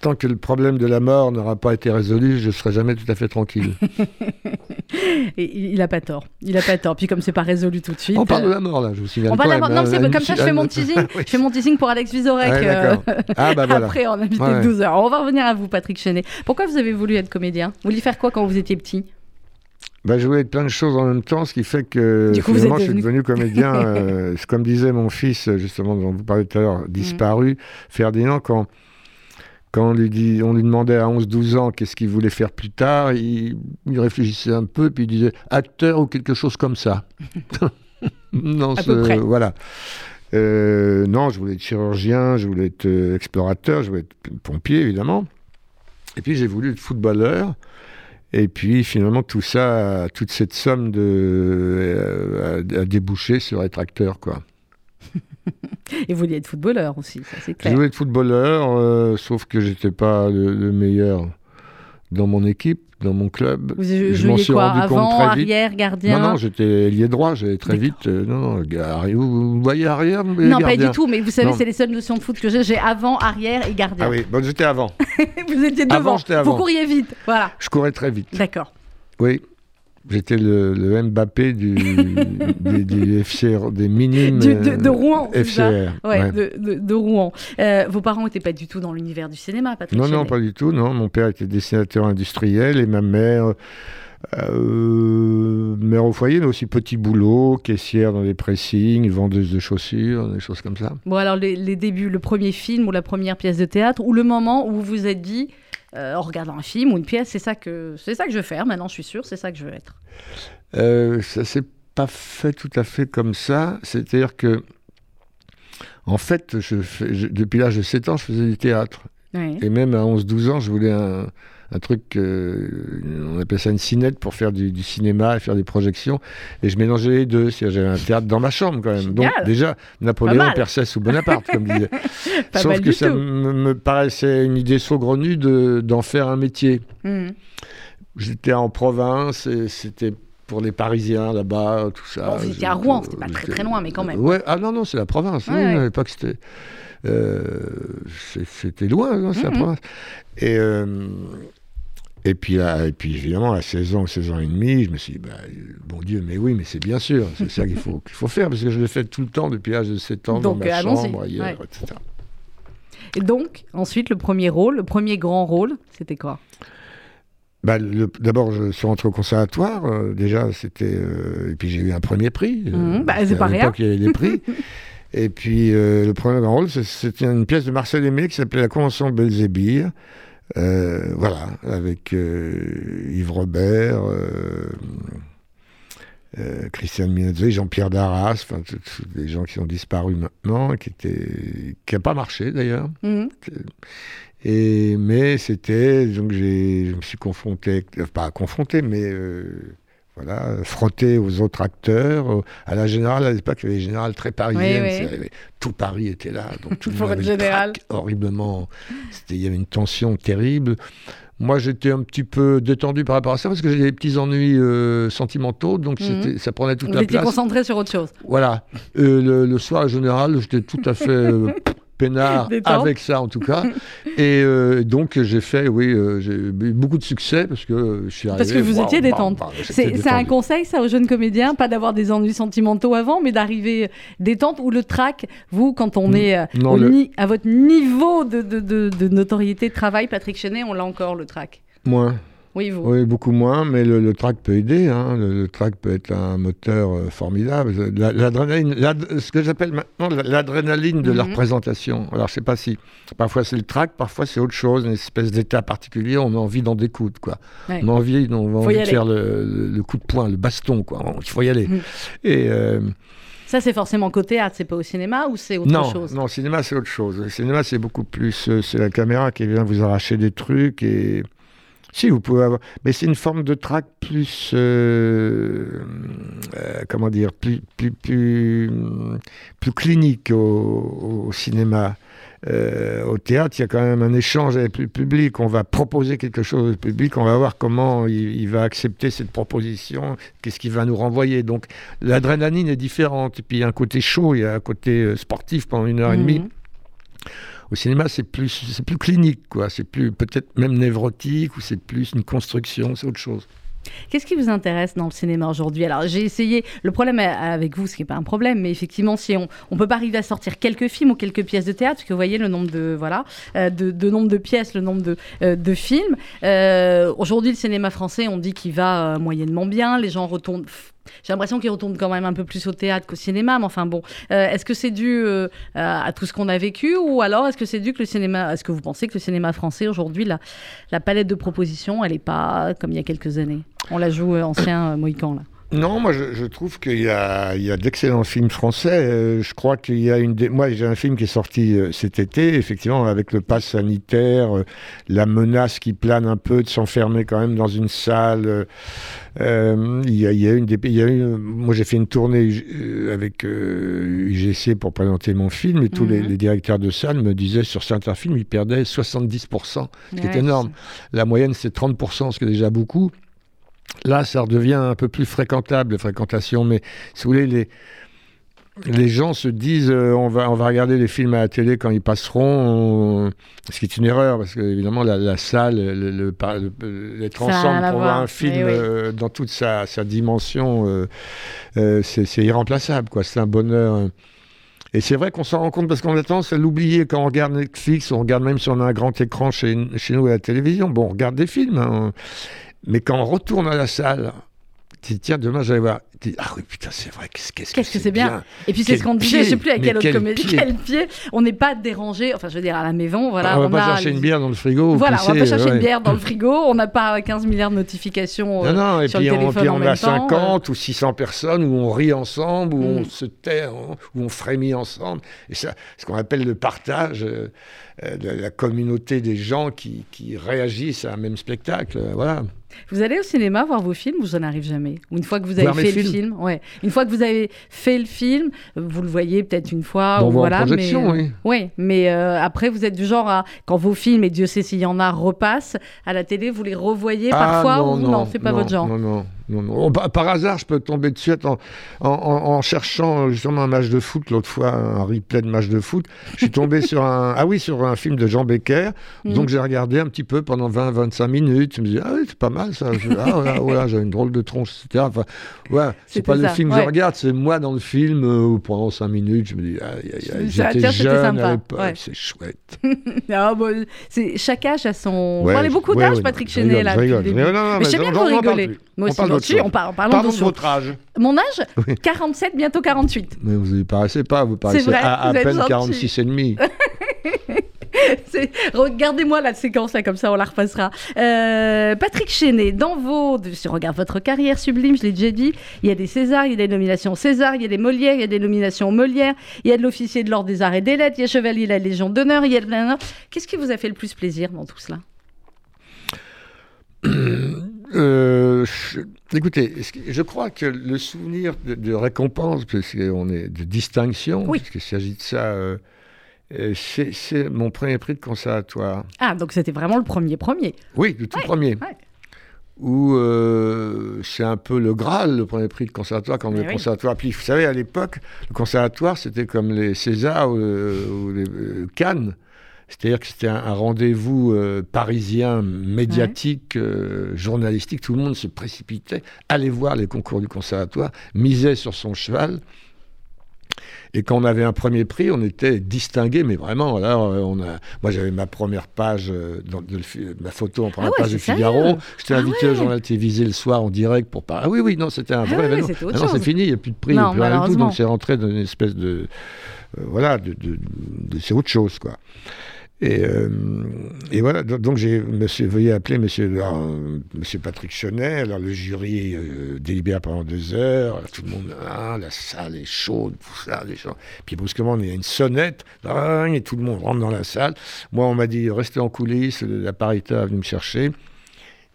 tant que le problème de la mort n'aura pas été résolu, je ne serai jamais tout à fait tranquille. Et il n'a pas tort. Il n'a pas tort. Puis comme c'est pas résolu tout de suite. On parle de euh, la mort, là, je vous signale. on parle de la quand mort. même, Non, hein, c'est comme ça, je fais mon teasing. Oui. Je fais mon teasing pour Alex Vizorek. Ouais, euh. Ah, bah voilà. Après, en invité Ouais. de 12 heures. On va revenir à vous, Patrick Chenet. Pourquoi vous avez voulu être comédien? Vous vouliez faire quoi quand vous étiez petit? Bah, je voulais être plein de choses en même temps, ce qui fait que coup, finalement, je suis devenu comédien. euh, comme disait mon fils, justement, dont vous parlez tout à l'heure, disparu, Ferdinand, quand, quand on, lui dit, on lui demandait à 11-12 ans qu'est-ce qu'il voulait faire plus tard, il, il réfléchissait un peu, puis il disait acteur ou quelque chose comme ça. non, À peu près. Voilà. Euh, non, je voulais être chirurgien, je voulais être euh, explorateur, je voulais être pompier, évidemment. Et puis j'ai voulu être footballeur. Et puis finalement, tout ça, toute cette somme de, euh, a, a débouché sur être acteur. Quoi. Et vous vouliez être footballeur aussi, ça c'est Je clair. voulais être footballeur, euh, sauf que j'étais pas le, le meilleur dans mon équipe, dans mon club. Vous je m'en suis quoi rendu compte Avant, très vite. arrière, gardien Non, non, j'étais ailier droit, j'allais très vite. euh, non, non, vous, voyez arrière Non, pas du tout, mais vous savez, c'est les seules notions de foot que j'ai. J'ai avant, arrière et gardien. Ah oui, bon, j'étais avant. vous étiez devant. Avant, j'étais Vous avant. couriez vite. Voilà. Je courais très vite. D'accord. Oui. J'étais le, le Mbappé du, FCR, des minimes. Du- de, de euh, Rouen. FCR. Ouais, ouais. De, de- de Rouen. Euh, vos parents n'étaient pas du tout dans l'univers du cinéma, Patrick Non, non, Chenet. pas du tout. Non, mon père était dessinateur industriel et ma mère, euh, mère au foyer, mais aussi petit boulot, caissière dans des pressings, vendeuse de chaussures, des choses comme ça. Bon, alors les, les débuts, le premier film ou la première pièce de théâtre, ou le moment où vous vous êtes dit, euh, en regardant un film ou une pièce, c'est ça que c'est ça que je veux faire. Maintenant, je suis sûre, c'est ça que je veux être. Euh, ça s'est pas fait tout à fait comme ça. C'est-à-dire que, en fait, je fais- je- depuis l'âge de 7 ans, je faisais du théâtre. Oui. Et même à 11-12 ans, je voulais un, un truc, euh, on appelle ça une cinette pour faire du, du cinéma et faire des projections. Et je mélangeais les deux. J'avais un théâtre dans ma chambre quand même. Donc déjà, Napoléon. Persès ou Bonaparte, comme disait. Sauf que ça me, paraissait une idée saugrenue de- d'en faire un métier. Mhm. J'étais en province et c'était pour les Parisiens là-bas, tout ça. Bon, c'était à Rouen, c'était pas très très loin, mais quand même. Ouais, ah non, non, c'est la province. Ouais, oui, ouais. À l'époque, c'était. euh, c'était loin, non, c'est la Mhm. province. Et, euh, et, puis là, et puis évidemment, à 16 ans, 16 ans et demi, je me suis dit, bah, bon Dieu, mais oui, mais c'est bien sûr, c'est ça qu'il faut, qu'il faut faire, parce que je l'ai fait tout le temps depuis l'âge de 7 ans, dans Donc, ma allons-y, chambre, ailleurs, ouais. etc. Et donc, ensuite, le premier rôle, le premier grand rôle, c'était quoi? Bah, le- D'abord, je suis rentré au conservatoire. euh, déjà, c'était. euh, et puis, j'ai eu un premier prix. euh, Mhm, bah, c'est pas rien. l'époque, il y avait des prix. et puis, euh, le premier grand rôle, c'était une pièce de Marcel Aimé qui s'appelait La Convention de Belzébir. Euh, voilà, avec euh, Yves Robert, euh, euh, Christiane Minazzo, Jean-Pierre Darras, enfin, des gens qui ont disparu maintenant, qui étaient, qui n'a pas marché d'ailleurs. Mhm. Et, mais c'était, donc j'ai, je me suis confronté, pas confronté, mais voilà, frotté aux autres acteurs, euh, à la générale, à l'époque, il y avait une générale très parisienne, Oui, oui. c'est- il y avait- tout Paris était là, donc tout le monde avait général. horriblement, il y avait une tension terrible. Moi, j'étais un petit peu détendu par rapport à ça, parce que j'ai des petits ennuis euh, sentimentaux, donc Mhm. ça prenait toute Vous la étiez place. concentré sur autre chose. Voilà. Euh, le, le soir, en général, j'étais tout à fait euh, peinard avec ça, en tout cas. Et euh, donc, j'ai fait, oui, euh, j'ai eu beaucoup de succès parce que je suis arrivé. Parce que vous étiez détente. C'est un conseil, ça, aux jeunes comédiens, pas d'avoir des ennuis sentimentaux avant, mais d'arriver détente ou le trac, vous, quand on Mm. est euh, Non, le- ni- à votre niveau de, de- de- de notoriété de travail, Patrick Chenet, on l'a encore, le trac? Moins. Oui, vous. Oui, beaucoup moins, mais le, le track peut aider. hein. Le, le track peut être un moteur euh, formidable. La- L'adrénaline, l'ad- ce que j'appelle maintenant la- l'adrénaline de la Mhm. représentation. Alors, je sais pas si. Parfois, c'est le track, parfois, c'est autre chose, une espèce d'état particulier. On a envie d'en découdre, quoi. Ouais. On a envie, on a Faut envie y de faire le, coup de poing, le baston, quoi. Il faut y aller. Mhm. Et. euh, Ça, c'est forcément qu'au théâtre, c'est pas au cinéma ou c'est autre non, chose? non, cinéma c'est autre chose. Le cinéma c'est beaucoup plus, euh, c'est la caméra qui vient vous arracher des trucs et si vous pouvez avoir, mais c'est une forme de trac plus, euh, euh, comment dire, plus, plus, plus, clinique au, cinéma. Euh, au théâtre, il y a quand même un échange avec le public. On va proposer quelque chose au public, on va voir comment il, va accepter cette proposition, qu'est-ce qu'il va nous renvoyer? Donc l'adrénaline est différente. Et puis il y a un côté chaud, il y a un côté sportif pendant une heure et demie. Au cinéma, c'est plus, c'est plus clinique, quoi. C'est plus peut-être même névrotique ou c'est plus une construction, c'est autre chose. Qu'est-ce qui vous intéresse dans le cinéma aujourd'hui? Alors, j'ai essayé. Le problème avec vous, ce qui n'est pas un problème, mais effectivement, si on on peut pas arriver à sortir quelques films ou quelques pièces de théâtre, parce que vous voyez le nombre de voilà, euh, de, nombre de pièces, le nombre de, euh, de films. Euh, aujourd'hui, le cinéma français, on dit qu'il va moyennement bien. Les gens retournent. J'ai l'impression qu'ils retournent quand même un peu plus au théâtre qu'au cinéma, mais enfin bon, Euh, est-ce que c'est dû euh, à, tout ce qu'on a vécu, ou alors est-ce que c'est dû que le cinéma, est-ce que vous pensez que le cinéma français aujourd'hui, la, la palette de propositions, elle n'est pas comme il y a quelques années? On la joue euh, ancien Mohican là. Non, moi je, je trouve qu'il y a, il y a d'excellents films français. Euh, je crois qu'il y a une. Des... Moi j'ai un film qui est sorti euh, cet été, effectivement, avec le pass sanitaire, euh, la menace qui plane un peu de s'enfermer quand même dans une salle. il, y a, il y a une des- il y a une- moi j'ai fait une tournée avec euh, UGC pour présenter mon film et tous les, Mhm. les directeurs de salle me disaient sur certains films ils perdaient 70%, ce qui est énorme. La moyenne c'est 30%, ce qui est déjà beaucoup. Là, ça redevient un peu plus fréquentable, les fréquentations, mais si vous voulez, les, les gens se disent euh, on, va, on va regarder les films à la télé quand ils passeront, on- ce qui est une erreur, parce que évidemment, la, la salle, le, ensemble pour voir. un film oui. euh, dans toute sa, sa dimension, euh, c'est irremplaçable, quoi. C'est un bonheur. euh. Et c'est vrai qu'on s'en rend compte parce qu'on a tendance à l'oublier quand on regarde Netflix, on regarde même si on a un grand écran chez, chez nous à la télévision. Bon, on regarde des films, hein. Mais quand on retourne à la salle, tiens, demain j'allais voir. Tu dis, ah oui, putain, c'est vrai, qu'est-ce que c'est bien. Et puis c'est ce qu'on disait, je sais plus à Mais quel autre comédie, pied quel pied. On n'est pas dérangé, enfin je veux dire à la maison, voilà. on va on pas a chercher les- une bière dans le frigo. Voilà, on va pas chercher ouais. une bière dans le frigo, on n'a pas 15 milliards de notifications. euh, Non, non, et sur puis le on, puis en on a temps, 50 ou 600 personnes où on rit ensemble, où on Mm. se tait, hein, où on frémit ensemble. Et ça, ce qu'on appelle le partage euh, euh, de la communauté des gens qui, qui réagissent à un même spectacle. euh, Voilà. Vous allez au cinéma voir vos films ou ça n'arrive jamais Ou une fois que vous avez Voir fait le film, ouais. Une fois que vous avez fait le film, euh, vous le voyez peut-être une fois Bon, ou voilà. mais, oui. Ouais, mais euh, après vous êtes du genre à quand vos films et Dieu sait s'il y en a repassent à la télé, vous les revoyez parfois Ah, non, ou non, non, c'est pas non, votre genre. Non, non, non, non. Par, hasard, je peux tomber dessus en, en, en- en cherchant justement un match de foot, l'autre fois, un replay de match de foot. Je suis tombé sur un, ah oui, sur un film de Jean Becker. Mhm. Donc j'ai regardé un petit peu pendant 20-25 minutes. Je me dis, ah oui, c'est pas mal ça. Je- ah voilà, voilà, j'ai une drôle de tronche, etc. Enfin, ouais, c'est pas le film que ouais. je regarde, c'est moi dans le film euh, où pendant 5 minutes, je me dis, Ça, j'étais jeune à l'époque, ouais. c'est chouette. Ah, bon, chaque âge a son. Vous parlez beaucoup d'âge, Patrick je Chenet, là. je rigole. Mais non, non, Mais mais j'aime bien que vous rigolez. Moi On aussi, on parle, parlons de votre âge. Mon âge 47, bientôt 48. Mais vous ne paraissez pas, vous paraissez vrai, à, à vous peine gentil. 46 et demi. Regardez-moi la séquence là, comme ça on la repassera. Euh, Patrick Chenet, dans vos. Si on regarde votre carrière sublime, je l'ai déjà dit, il y a des Césars, il y a des nominations César, il y a des Molières, il y a des nominations Molière, il y a de l'officier de l'ordre des arts et des lettres, il y a Chevalier de la Légion d'honneur, il y a de Qu'est-ce qui vous a fait le plus plaisir dans tout cela? Euh, je- écoutez, je crois que le souvenir de, de récompense, parce qu'on est de distinction, Oui. puisqu'il s'agit de ça, euh, euh, c'est mon premier prix de conservatoire. Ah, donc c'était vraiment le premier premier. Oui, le tout Ouais, premier. ouais. Où euh, c'est un peu le Graal, le premier prix de conservatoire, quand Mais le oui. conservatoire. Puis vous savez, à l'époque, le conservatoire, c'était comme les Césars ou, ou les Cannes. C'est-à-dire que c'était un, un rendez-vous euh, parisien, médiatique, euh, journalistique. Tout le monde se précipitait, allait voir les concours du conservatoire, misait sur son cheval. Et quand on avait un premier prix, on était distingué, mais vraiment. Alors, euh, on a, moi, j'avais ma première page, dans, de, ma photo en première Ah ouais, page de c'est Figaro. J'étais Ah invité ouais. au journal télévisé le soir en direct pour parler. Ah oui, oui, non, c'était un Ah vrai ouais, événement. Maintenant, c'est fini, il n'y a plus de prix, il n'y Non, a plus rien du tout. Donc, c'est rentré dans une espèce de. euh, voilà, de, de- de- c'est autre chose, quoi. Et, euh, et voilà, donc, j'ai, monsieur, veuillez appeler monsieur, alors, monsieur Patrick Chenet, alors le jury euh, délibère pendant deux heures, alors tout le monde, ah, la salle est chaude, tout ça, les gens. Puis brusquement, il y a une sonnette, ah, et tout le monde rentre dans la salle. Moi, on m'a dit, restez en coulisses, l'appariteur est venu me chercher. Il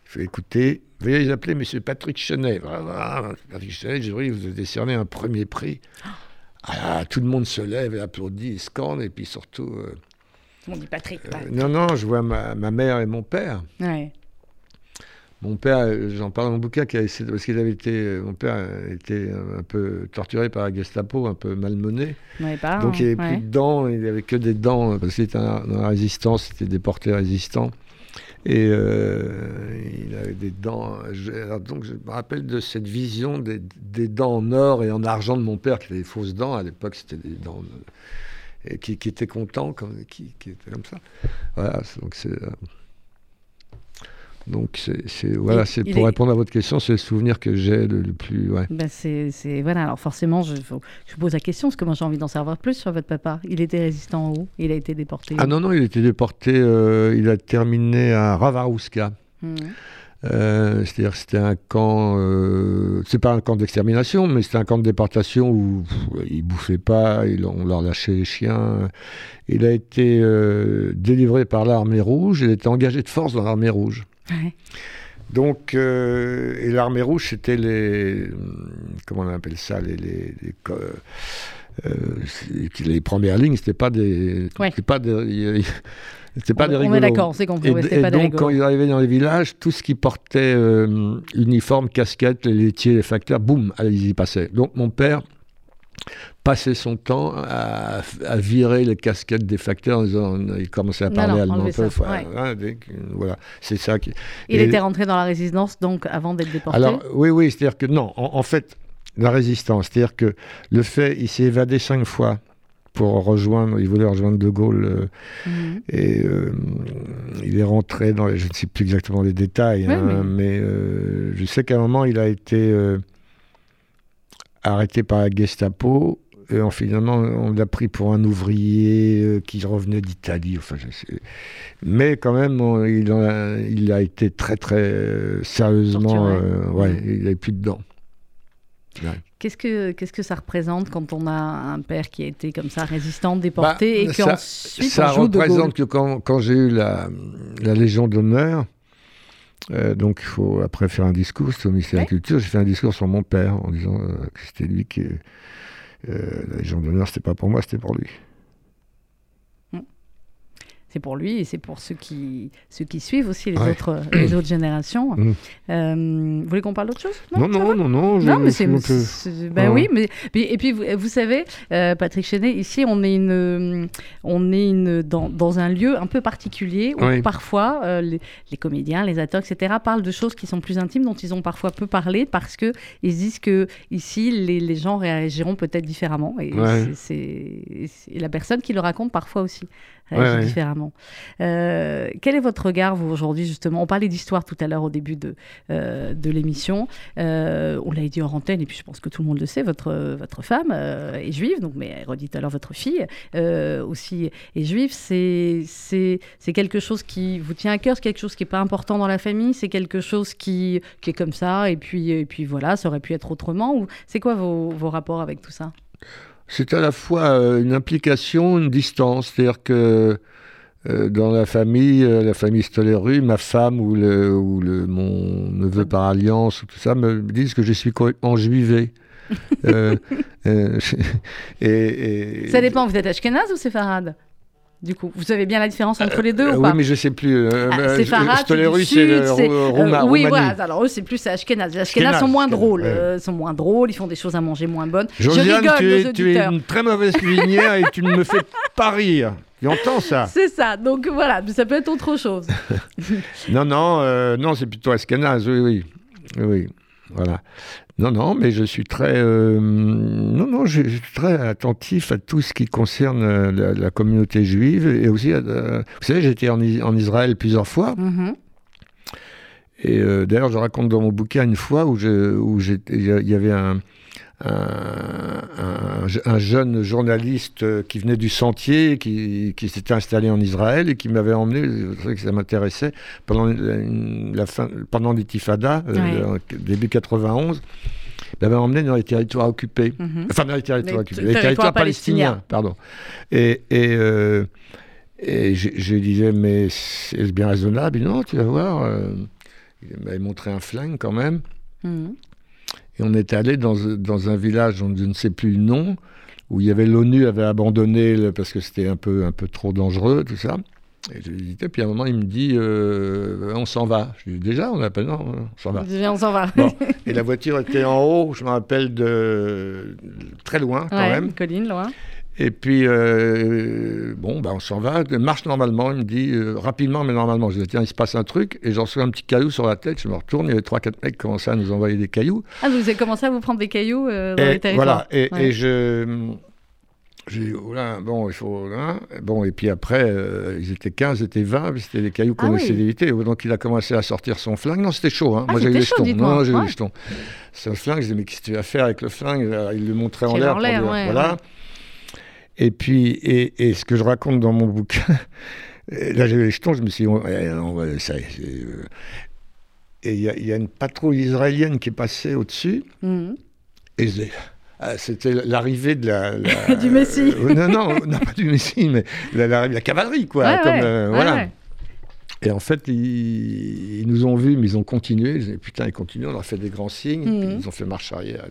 fait, écoutez, veuillez appeler monsieur Patrick Chenet. Voilà, Patrick Chenet, le jury vous a décerné un premier prix. Ah, tout le monde se lève et applaudit, et scande, et puis surtout... euh, On dit Patrick. euh, non, non, je vois ma, ma mère et mon père. Ouais. Mon père, euh, j'en parle dans mon bouquin, qui a essayé- parce qu'il avait été, euh, mon père a été un peu torturé par la Gestapo, un peu malmené. Ouais, Donc il n'avait ouais. plus de dents, il n'avait que des dents, parce qu'il était dans la résistance, il était déporté résistant. Et euh, il avait des dents. je- alors donc je me rappelle de cette vision des, des dents en or et en argent de mon père, qui avait des fausses dents. À l'époque, c'était des dents. Qui, qui était content, comme, qui, qui était comme ça. Voilà, donc c'est. euh, donc c'est, c'est- voilà, Il- c'est pour est- répondre à votre question, c'est le souvenir que j'ai le, le plus. Ouais. Ben c'est, voilà. Alors forcément, je, faut- je vous pose la question parce que moi j'ai envie d'en savoir plus sur votre papa. Il était résistant où? Il a été déporté. Ah non, non, il a été déporté, euh, il a terminé à Ravarouska. Mhm. Euh, c'est-à-dire que c'était un camp, euh, c'est pas un camp d'extermination, mais c'était un camp de déportation où pff, ils bouffaient pas, ils, on leur lâchait les chiens. Il a été euh, délivré par l'armée rouge, il était engagé de force dans l'armée rouge. Ouais. Donc, et l'armée rouge, c'était les, comment on appelle ça, les, les premières lignes, c'était pas des, Ouais. pas des, c'était pas on, des on rigolos. est d'accord, on s'est compris. Et, ouais, et pas des donc, quand rigolos. ils arrivaient dans les villages, tout ce qui portait euh, uniforme, casquette, les laitiers, les facteurs, boum, ils y passaient. Donc, mon père passait son temps à, à virer les casquettes des facteurs en disant, il commençait à Non, parler non, allemand. ça, Enfin, ouais. hein, voilà, c'est ça qui. Il et- était rentré dans la résistance donc avant d'être déporté. Alors, oui, oui, c'est-à-dire que non, en, en fait, la résistance, c'est-à-dire que le fait, il s'est évadé cinq fois pour rejoindre, il voulait rejoindre De Gaulle, euh, Mhm. et euh, il est rentré dans, les- je ne sais plus exactement les détails, hein, mais- mais, euh, je sais qu'à un moment, il a été arrêté par la Gestapo. Et en, finalement, on l'a pris pour un ouvrier qui revenait d'Italie. Enfin, je sais. Mais quand même, on- il, a, il a été très, très sérieusement. Ouais, Mhm. il n'avait plus de dents. Qu'est-ce que qu'est-ce que ça représente quand on a un père qui a été comme ça résistant, déporté et Bah, ça- qu'ensuite ça on joue de représente que quand, quand j'ai eu la, la Légion d'honneur, euh, donc il faut après faire un discours, c'était au ministère de la Culture, j'ai fait un discours sur mon père en disant euh, que c'était lui qui. euh, la Légion d'honneur, c'était pas pour moi, c'était pour lui. C'est pour lui et c'est pour ceux qui, ceux qui suivent aussi les, Ouais. autres, les autres générations. Mm. Euh, vous voulez qu'on parle d'autre chose? Non, non, non, non. je- non, mais c'est. c'est- Ben oui, mais et puis vous, vous savez, euh, Patrick Chenet, ici on est une, on est une dans, dans un lieu un peu particulier où Oui. parfois euh, les, les comédiens, les acteurs, etc. parlent de choses qui sont plus intimes dont ils ont parfois peu parlé parce que ils se disent que ici les, les gens réagiront peut-être différemment et Ouais. c'est- la personne qui le raconte parfois aussi réagit Ouais, différemment. Euh, quel est votre regard vous aujourd'hui justement? On parlait d'histoire tout à l'heure au début de euh, de l'émission. Euh, on l'a dit en antenne, et puis je pense que tout le monde le sait, votre, votre femme est juive, donc, mais elle redit tout à l'heure votre fille aussi est juive. C'est, c'est, c'est quelque chose qui vous tient à cœur, c'est quelque chose qui n'est pas important dans la famille, c'est quelque chose qui, qui est comme ça, et puis, et puis voilà, ça aurait pu être autrement. Ou c'est quoi vos, vos rapports avec tout ça? C'est à la fois euh, une implication, une distance. C'est-à-dire que euh, dans la famille, euh, la famille Stoleru, ma femme ou, le, ou le, mon neveu par alliance, ou tout ça, me disent que je suis complètement juivé. Euh, et, et- Ça dépend, vous êtes ashkénaze ou séfarade? Du coup, vous savez bien la différence entre les deux Euh, ou oui, pas? mais je sais plus. euh, Ah, euh, c'est Stoleru, du c'est le c'est- Ro- euh, Roma- oui, Roumanie. voilà. Alors eux, c'est plus Ashkenaz. Les Ashkenaz Ashkenaz, sont moins Ashkenaz, drôles, ouais. euh, sont moins drôles. Ils font des choses à manger moins bonnes. Josiane, je rigole, tu nos es, tu es une très mauvaise cuisinière et tu ne me fais pas rire. Tu entends ça? C'est ça. Donc voilà, mais ça peut être autre chose. Non, non, euh, non, c'est plutôt Askenaz, oui, oui. Oui, oui, voilà. Non, non, mais je suis très, euh, non, non, je, je suis très attentif à tout ce qui concerne euh, la, la communauté juive et aussi, euh, vous savez, j'étais en, Is- en Israël plusieurs fois Mhm. et euh, d'ailleurs, je raconte dans mon bouquin une fois où il y avait un, un, un- un jeune journaliste euh, qui venait du Sentier, qui, qui s'était installé en Israël et qui m'avait emmené, c'est que ça m'intéressait, pendant la, fin, pendant l'intifada, euh, Ouais. en- début 91, il m'avait emmené dans les territoires occupés. Mhm. Enfin, dans les territoires Les occupés, les territoires territoires palestiniens, pardon. Et, et, euh, et je, je disais, mais c'est bien raisonnable? Non, tu vas voir. euh, il m'avait montré un flingue quand même. Mhm. Et on est allé dans, dans un village dont je ne sais plus le nom, où il y avait l'ONU avait abandonné le- parce que c'était un peu, un peu trop dangereux, tout ça. Et j'ai hésité, puis à un moment, il me dit euh, On s'en va. Je lui dis Déjà, on appelle Non, on s'en va. Viens, on s'en va. Bon. Et la voiture était en haut, je me rappelle, de très loin quand Ouais, même. colline, loin. Et puis, euh, bon, bah, on s'en va, marche normalement. Il me dit euh, rapidement, mais normalement. Je dis tiens, il se passe un truc. Et j'en reçois un petit caillou sur la tête. Je me retourne, il y avait trois, quatre mecs qui commençaient à nous envoyer des cailloux. Ah, vous avez commencé à vous prendre des cailloux euh, dans Et les territoires. voilà. Et, Ouais. et je. J'ai dit, oh là, bon, il faut. là. Bon, et puis après, euh, ils étaient 15, ils étaient 20, puis c'était des cailloux qu'on Ah essayait oui. d'éviter. Donc il a commencé à sortir son flingue. Non, c'était chaud. Hein. Ah, Moi, j'ai eu les jetons. Non, non, j'ai eu Ouais. les jetons. C'est un flingue. Je dis, mais qu'est-ce que tu vas faire avec le flingue Il le montrait en l'air. voilà. ouais. Et puis, et, et ce que je raconte dans mon bouquin, là j'ai eu les jetons, je me suis dit, on- on va- ça, c'est, euh, et il y, a- il y a une patrouille israélienne qui est passée au-dessus, Mhm. et ah, c'était l'arrivée de la, la- Du Messie. euh, non, non, non, pas du Messie, mais la, la- la cavalerie, quoi. Ouais, comme, ouais, euh, ouais, voilà. Et en fait, ils, ils nous ont vus, mais ils ont continué. Je dis, putain, ils continuent, on leur a fait des grands signes, Mhm. puis ils ont fait marche arrière.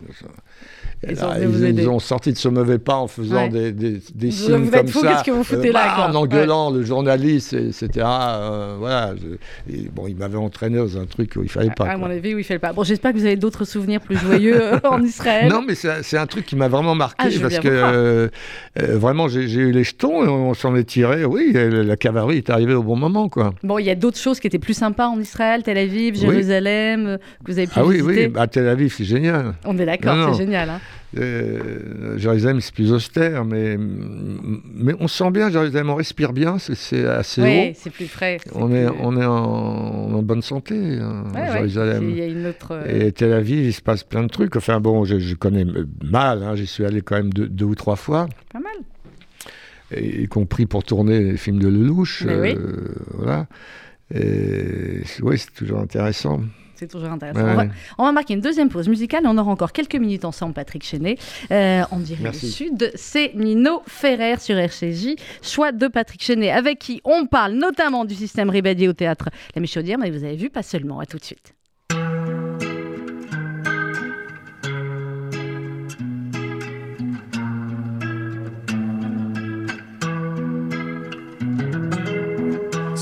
Et Ils là, ont ils, ils sorti de ce mauvais pas en faisant Ouais. des, des, des signes vous comme êtes fous, ça. qu'est-ce que vous foutez là, bah. En engueulant le journaliste, et- etc. euh, voilà. je- et bon, il m'avait entraîné dans un truc où il fallait pas. à mon quoi. avis, oui, il le pas. Bon, j'espère que vous avez d'autres souvenirs plus joyeux euh, en Israël. Non, mais c'est un truc qui m'a vraiment marqué Ah, parce que euh, vraiment j'ai eu les jetons et on s'en est tiré. Oui, la, la cavalerie est arrivée au bon moment, quoi. Bon, il y a d'autres choses qui étaient plus sympas en Israël, Tel Aviv, Oui. Jérusalem, euh, que vous avez pu Ah oui, visiter. oui, à Tel Aviv, c'est génial. On est d'accord, c'est génial. hein. Euh, Jérusalem, c'est plus austère, mais, mais on sent bien Jérusalem, on respire bien, c'est- assez Oui, haut. c'est plus frais. On est, on est en, en bonne santé hein, Ouais, à ouais, Jérusalem. Il y a une autre. euh, Et Tel Aviv, il se passe plein de trucs. Enfin bon, je, je connais mal, hein, j'y suis allé quand même deux, deux ou trois fois, Pas mal. Y compris pour tourner les films de Lelouch. Oui. euh, Voilà. Et oui, c'est toujours intéressant. C'est toujours intéressant. Ouais. On, va, on va marquer une deuxième pause musicale. On aura encore quelques minutes ensemble, Patrick Chenet. Euh, on dirait le. Sud. C'est Nino Ferrer sur RCJ. Choix de Patrick Chenet, avec qui on parle notamment du système Ribadier au théâtre La Michaudière. Mais vous avez vu, pas seulement. À tout de suite.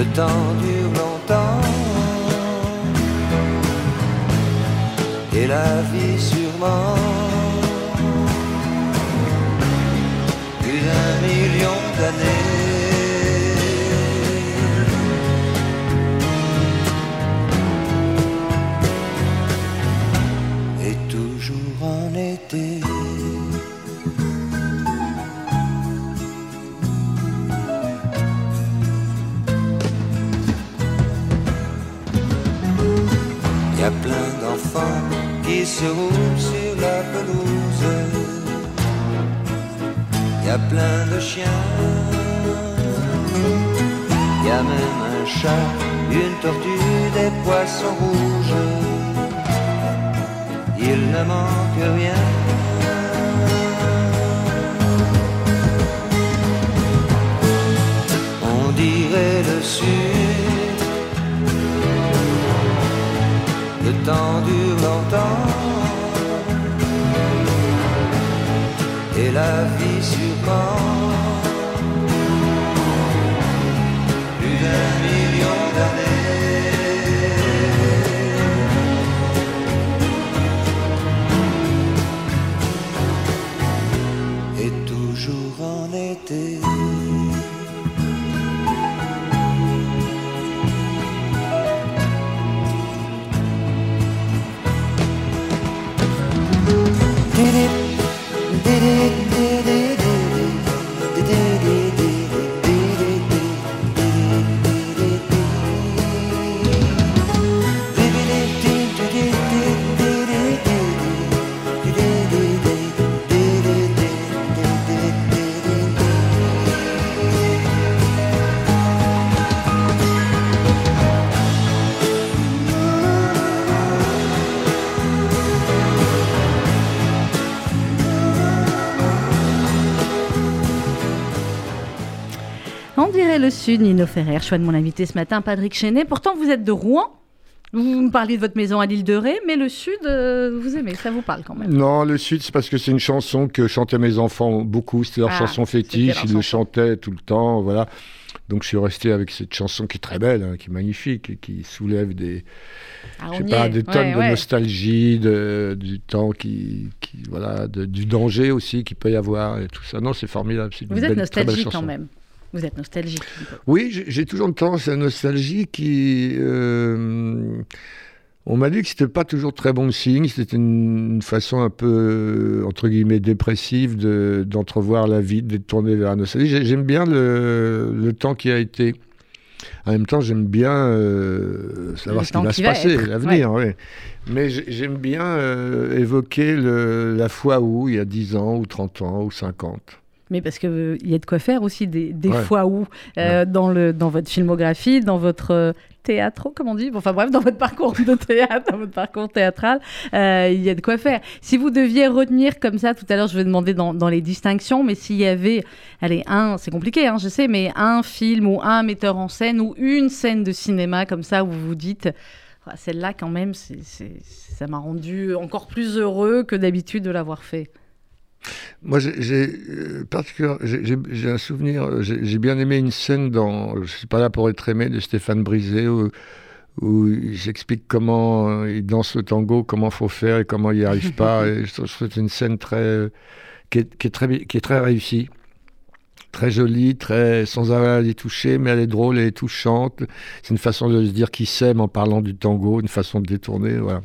Le temps dure longtemps. Et la vie sûrement. Plus d'un million d'années. Qui se roulent sur la pelouse. Y a plein de chiens. Y a même un chat, une tortue, des poissons rouges. Il ne manque rien. On dirait le sud. Temps dure longtemps. Et la vie sûrement Sud, Nino Ferrer, choix de mon invité ce matin, Patrick Chenet. Pourtant, vous êtes de Rouen. Vous me parliez de votre maison à l'île de Ré, mais le Sud, euh, vous aimez, ça vous parle quand même. Non, le Sud, c'est parce que c'est une chanson que chantaient mes enfants beaucoup. C'était leur Ah, chanson fétiche. leur Ils le chantaient tout le temps. Voilà. Donc je suis resté avec cette chanson qui est très belle, hein, qui est magnifique et qui soulève des, Ah, je sais pas, des tonnes Ouais, de ouais. nostalgie, de, du temps qui, qui voilà, de- du danger aussi qu'il peut y avoir et tout ça. Non, c'est formidable. Vous êtes belle- nostalgique quand même. Vous êtes nostalgique. Oui, j'ai toujours tendance à la nostalgie qui. euh, on m'a dit que c'était pas toujours très bon signe. C'était une, une façon un peu euh, entre guillemets dépressive de- d'entrevoir la vie, d'être tourné vers la nostalgie. J'ai- J'aime bien le, le temps qui a été. En même temps, j'aime bien euh, savoir Le ce qui va se va passer, l'avenir. ouais. Mais j'ai- j'aime bien euh, évoquer le- la fois où, il y a 10 ans, ou 30 ans, ou 50. Mais parce qu'il y a de quoi faire aussi des, des Ouais. fois où, euh, dans, le, dans votre filmographie, dans votre euh, théâtre, comment on dit Enfin bref, dans votre parcours de théâtre, dans votre parcours théâtral, euh, il y a de quoi faire. Si vous deviez retenir comme ça, tout à l'heure, je vais demander dans, dans les distinctions, mais s'il y avait, allez, un, c'est compliqué, hein, je sais, mais un film ou un metteur en scène ou une scène de cinéma comme ça où vous vous dites. Ah, Celle-là, quand même, ça m'a rendu encore plus heureux que d'habitude de l'avoir fait. Moi, j'ai- j'ai euh, j'ai- un souvenir, euh, j'ai bien aimé une scène dans Je suis pas là pour être aimé de Stéphane Brisé où, où j'explique comment euh, il danse le tango, comment faut faire et comment il n'y arrive pas. Et je trouve que c'est une scène très, qui, est, qui, est très, qui est très réussie, très jolie, très, sans avoir à y toucher, mais elle est drôle, elle est touchante. C'est une façon de se dire qu'il s'aime en parlant du tango, une façon de détourner. Voilà.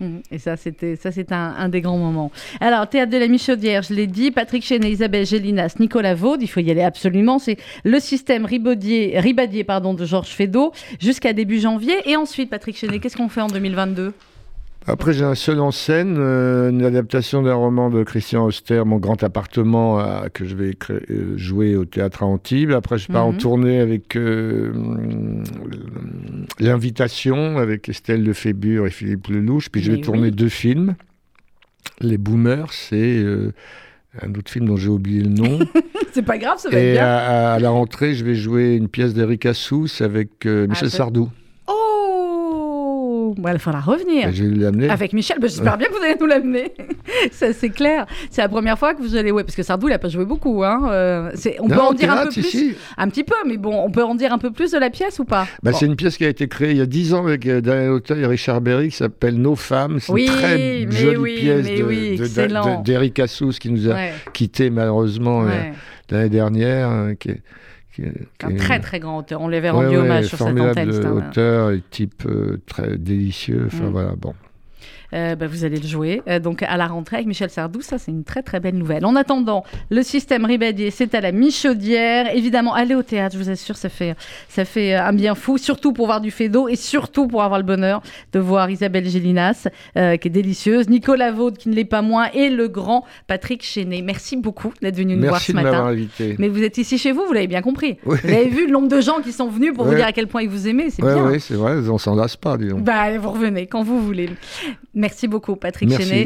Mhm. Et ça, c'était un, des grands moments. Alors, Théâtre de la Michaudière, je l'ai dit, Patrick Chenet, Isabelle Gélinas, Nicolas Vaud, il faut y aller absolument. C'est le système Ribaudier, Ribadier de Georges Feydeau jusqu'à début janvier. Et ensuite, Patrick Chenet, qu'est-ce qu'on fait en 2022 Après, j'ai un seul en scène, euh, une adaptation d'un roman de Christian Auster, Mon grand appartement, euh, que je vais euh, jouer au théâtre à Antibes. Après, je pars en Mhm. tournée avec euh, l'invitation avec Estelle Lefébure et Philippe Lelouch. Puis je vais tourner oui. deux films. Les Boomers, c'est euh, un autre film dont j'ai oublié le nom. C'est pas grave, ça va être et bien. à, à la rentrée, je vais jouer une pièce d'Eric Assous avec euh, Michel c'est- Sardou. Oh Bon, Il faudra revenir. Je vais l'amener. Avec Michel, bah, j'espère bien que vous allez nous l'amener. ça, c'est clair. C'est la première fois que vous allez. Ouais, parce que Sardou, il a pas joué beaucoup. Hein. euh, on peut en dire un peu plus. Un petit peu, mais bon, on peut en dire un peu plus de la pièce ou pas? Bah, Bon. C'est une pièce qui a été créée il y a dix ans avec euh, Daniel Auteuil et Richard Berry qui s'appelle Nos femmes. C'est Oui, une très jolie oui, pièce mais de- oui, d'Eric Assous qui nous a Ouais, quittés malheureusement euh, l'année dernière. qui est- qui est- Un qui est- très très grand auteur. On lui avait Ouais, rendu ouais, hommage sur cette formidable antenne. c'est un- auteur type euh, très délicieux. Enfin Mm. voilà, bon. Euh, bah, vous allez le jouer. Euh, donc à la rentrée avec Michel Sardou, ça c'est une très très belle nouvelle. En attendant, le système Ribadier, c'est à la Michaudière. Évidemment, allez au théâtre, je vous assure, ça fait, ça fait un bien fou, surtout pour voir du Fédo et surtout pour avoir le bonheur de voir Isabelle Gélinas, euh, qui est délicieuse, Nicolas Vaud, qui ne l'est pas moins, et le grand Patrick Chenet. Merci beaucoup d'être venu nous voir ce de matin. invité. Mais vous êtes ici chez vous, vous l'avez bien compris. Oui. Vous avez vu le nombre de gens qui sont venus pour vous dire à quel point ils vous aimaient, c'est Ouais, bien. ouais, c'est vrai, on s'en lasse pas, dis donc. Bah, vous revenez quand vous voulez. Merci beaucoup, Patrick. Chenet.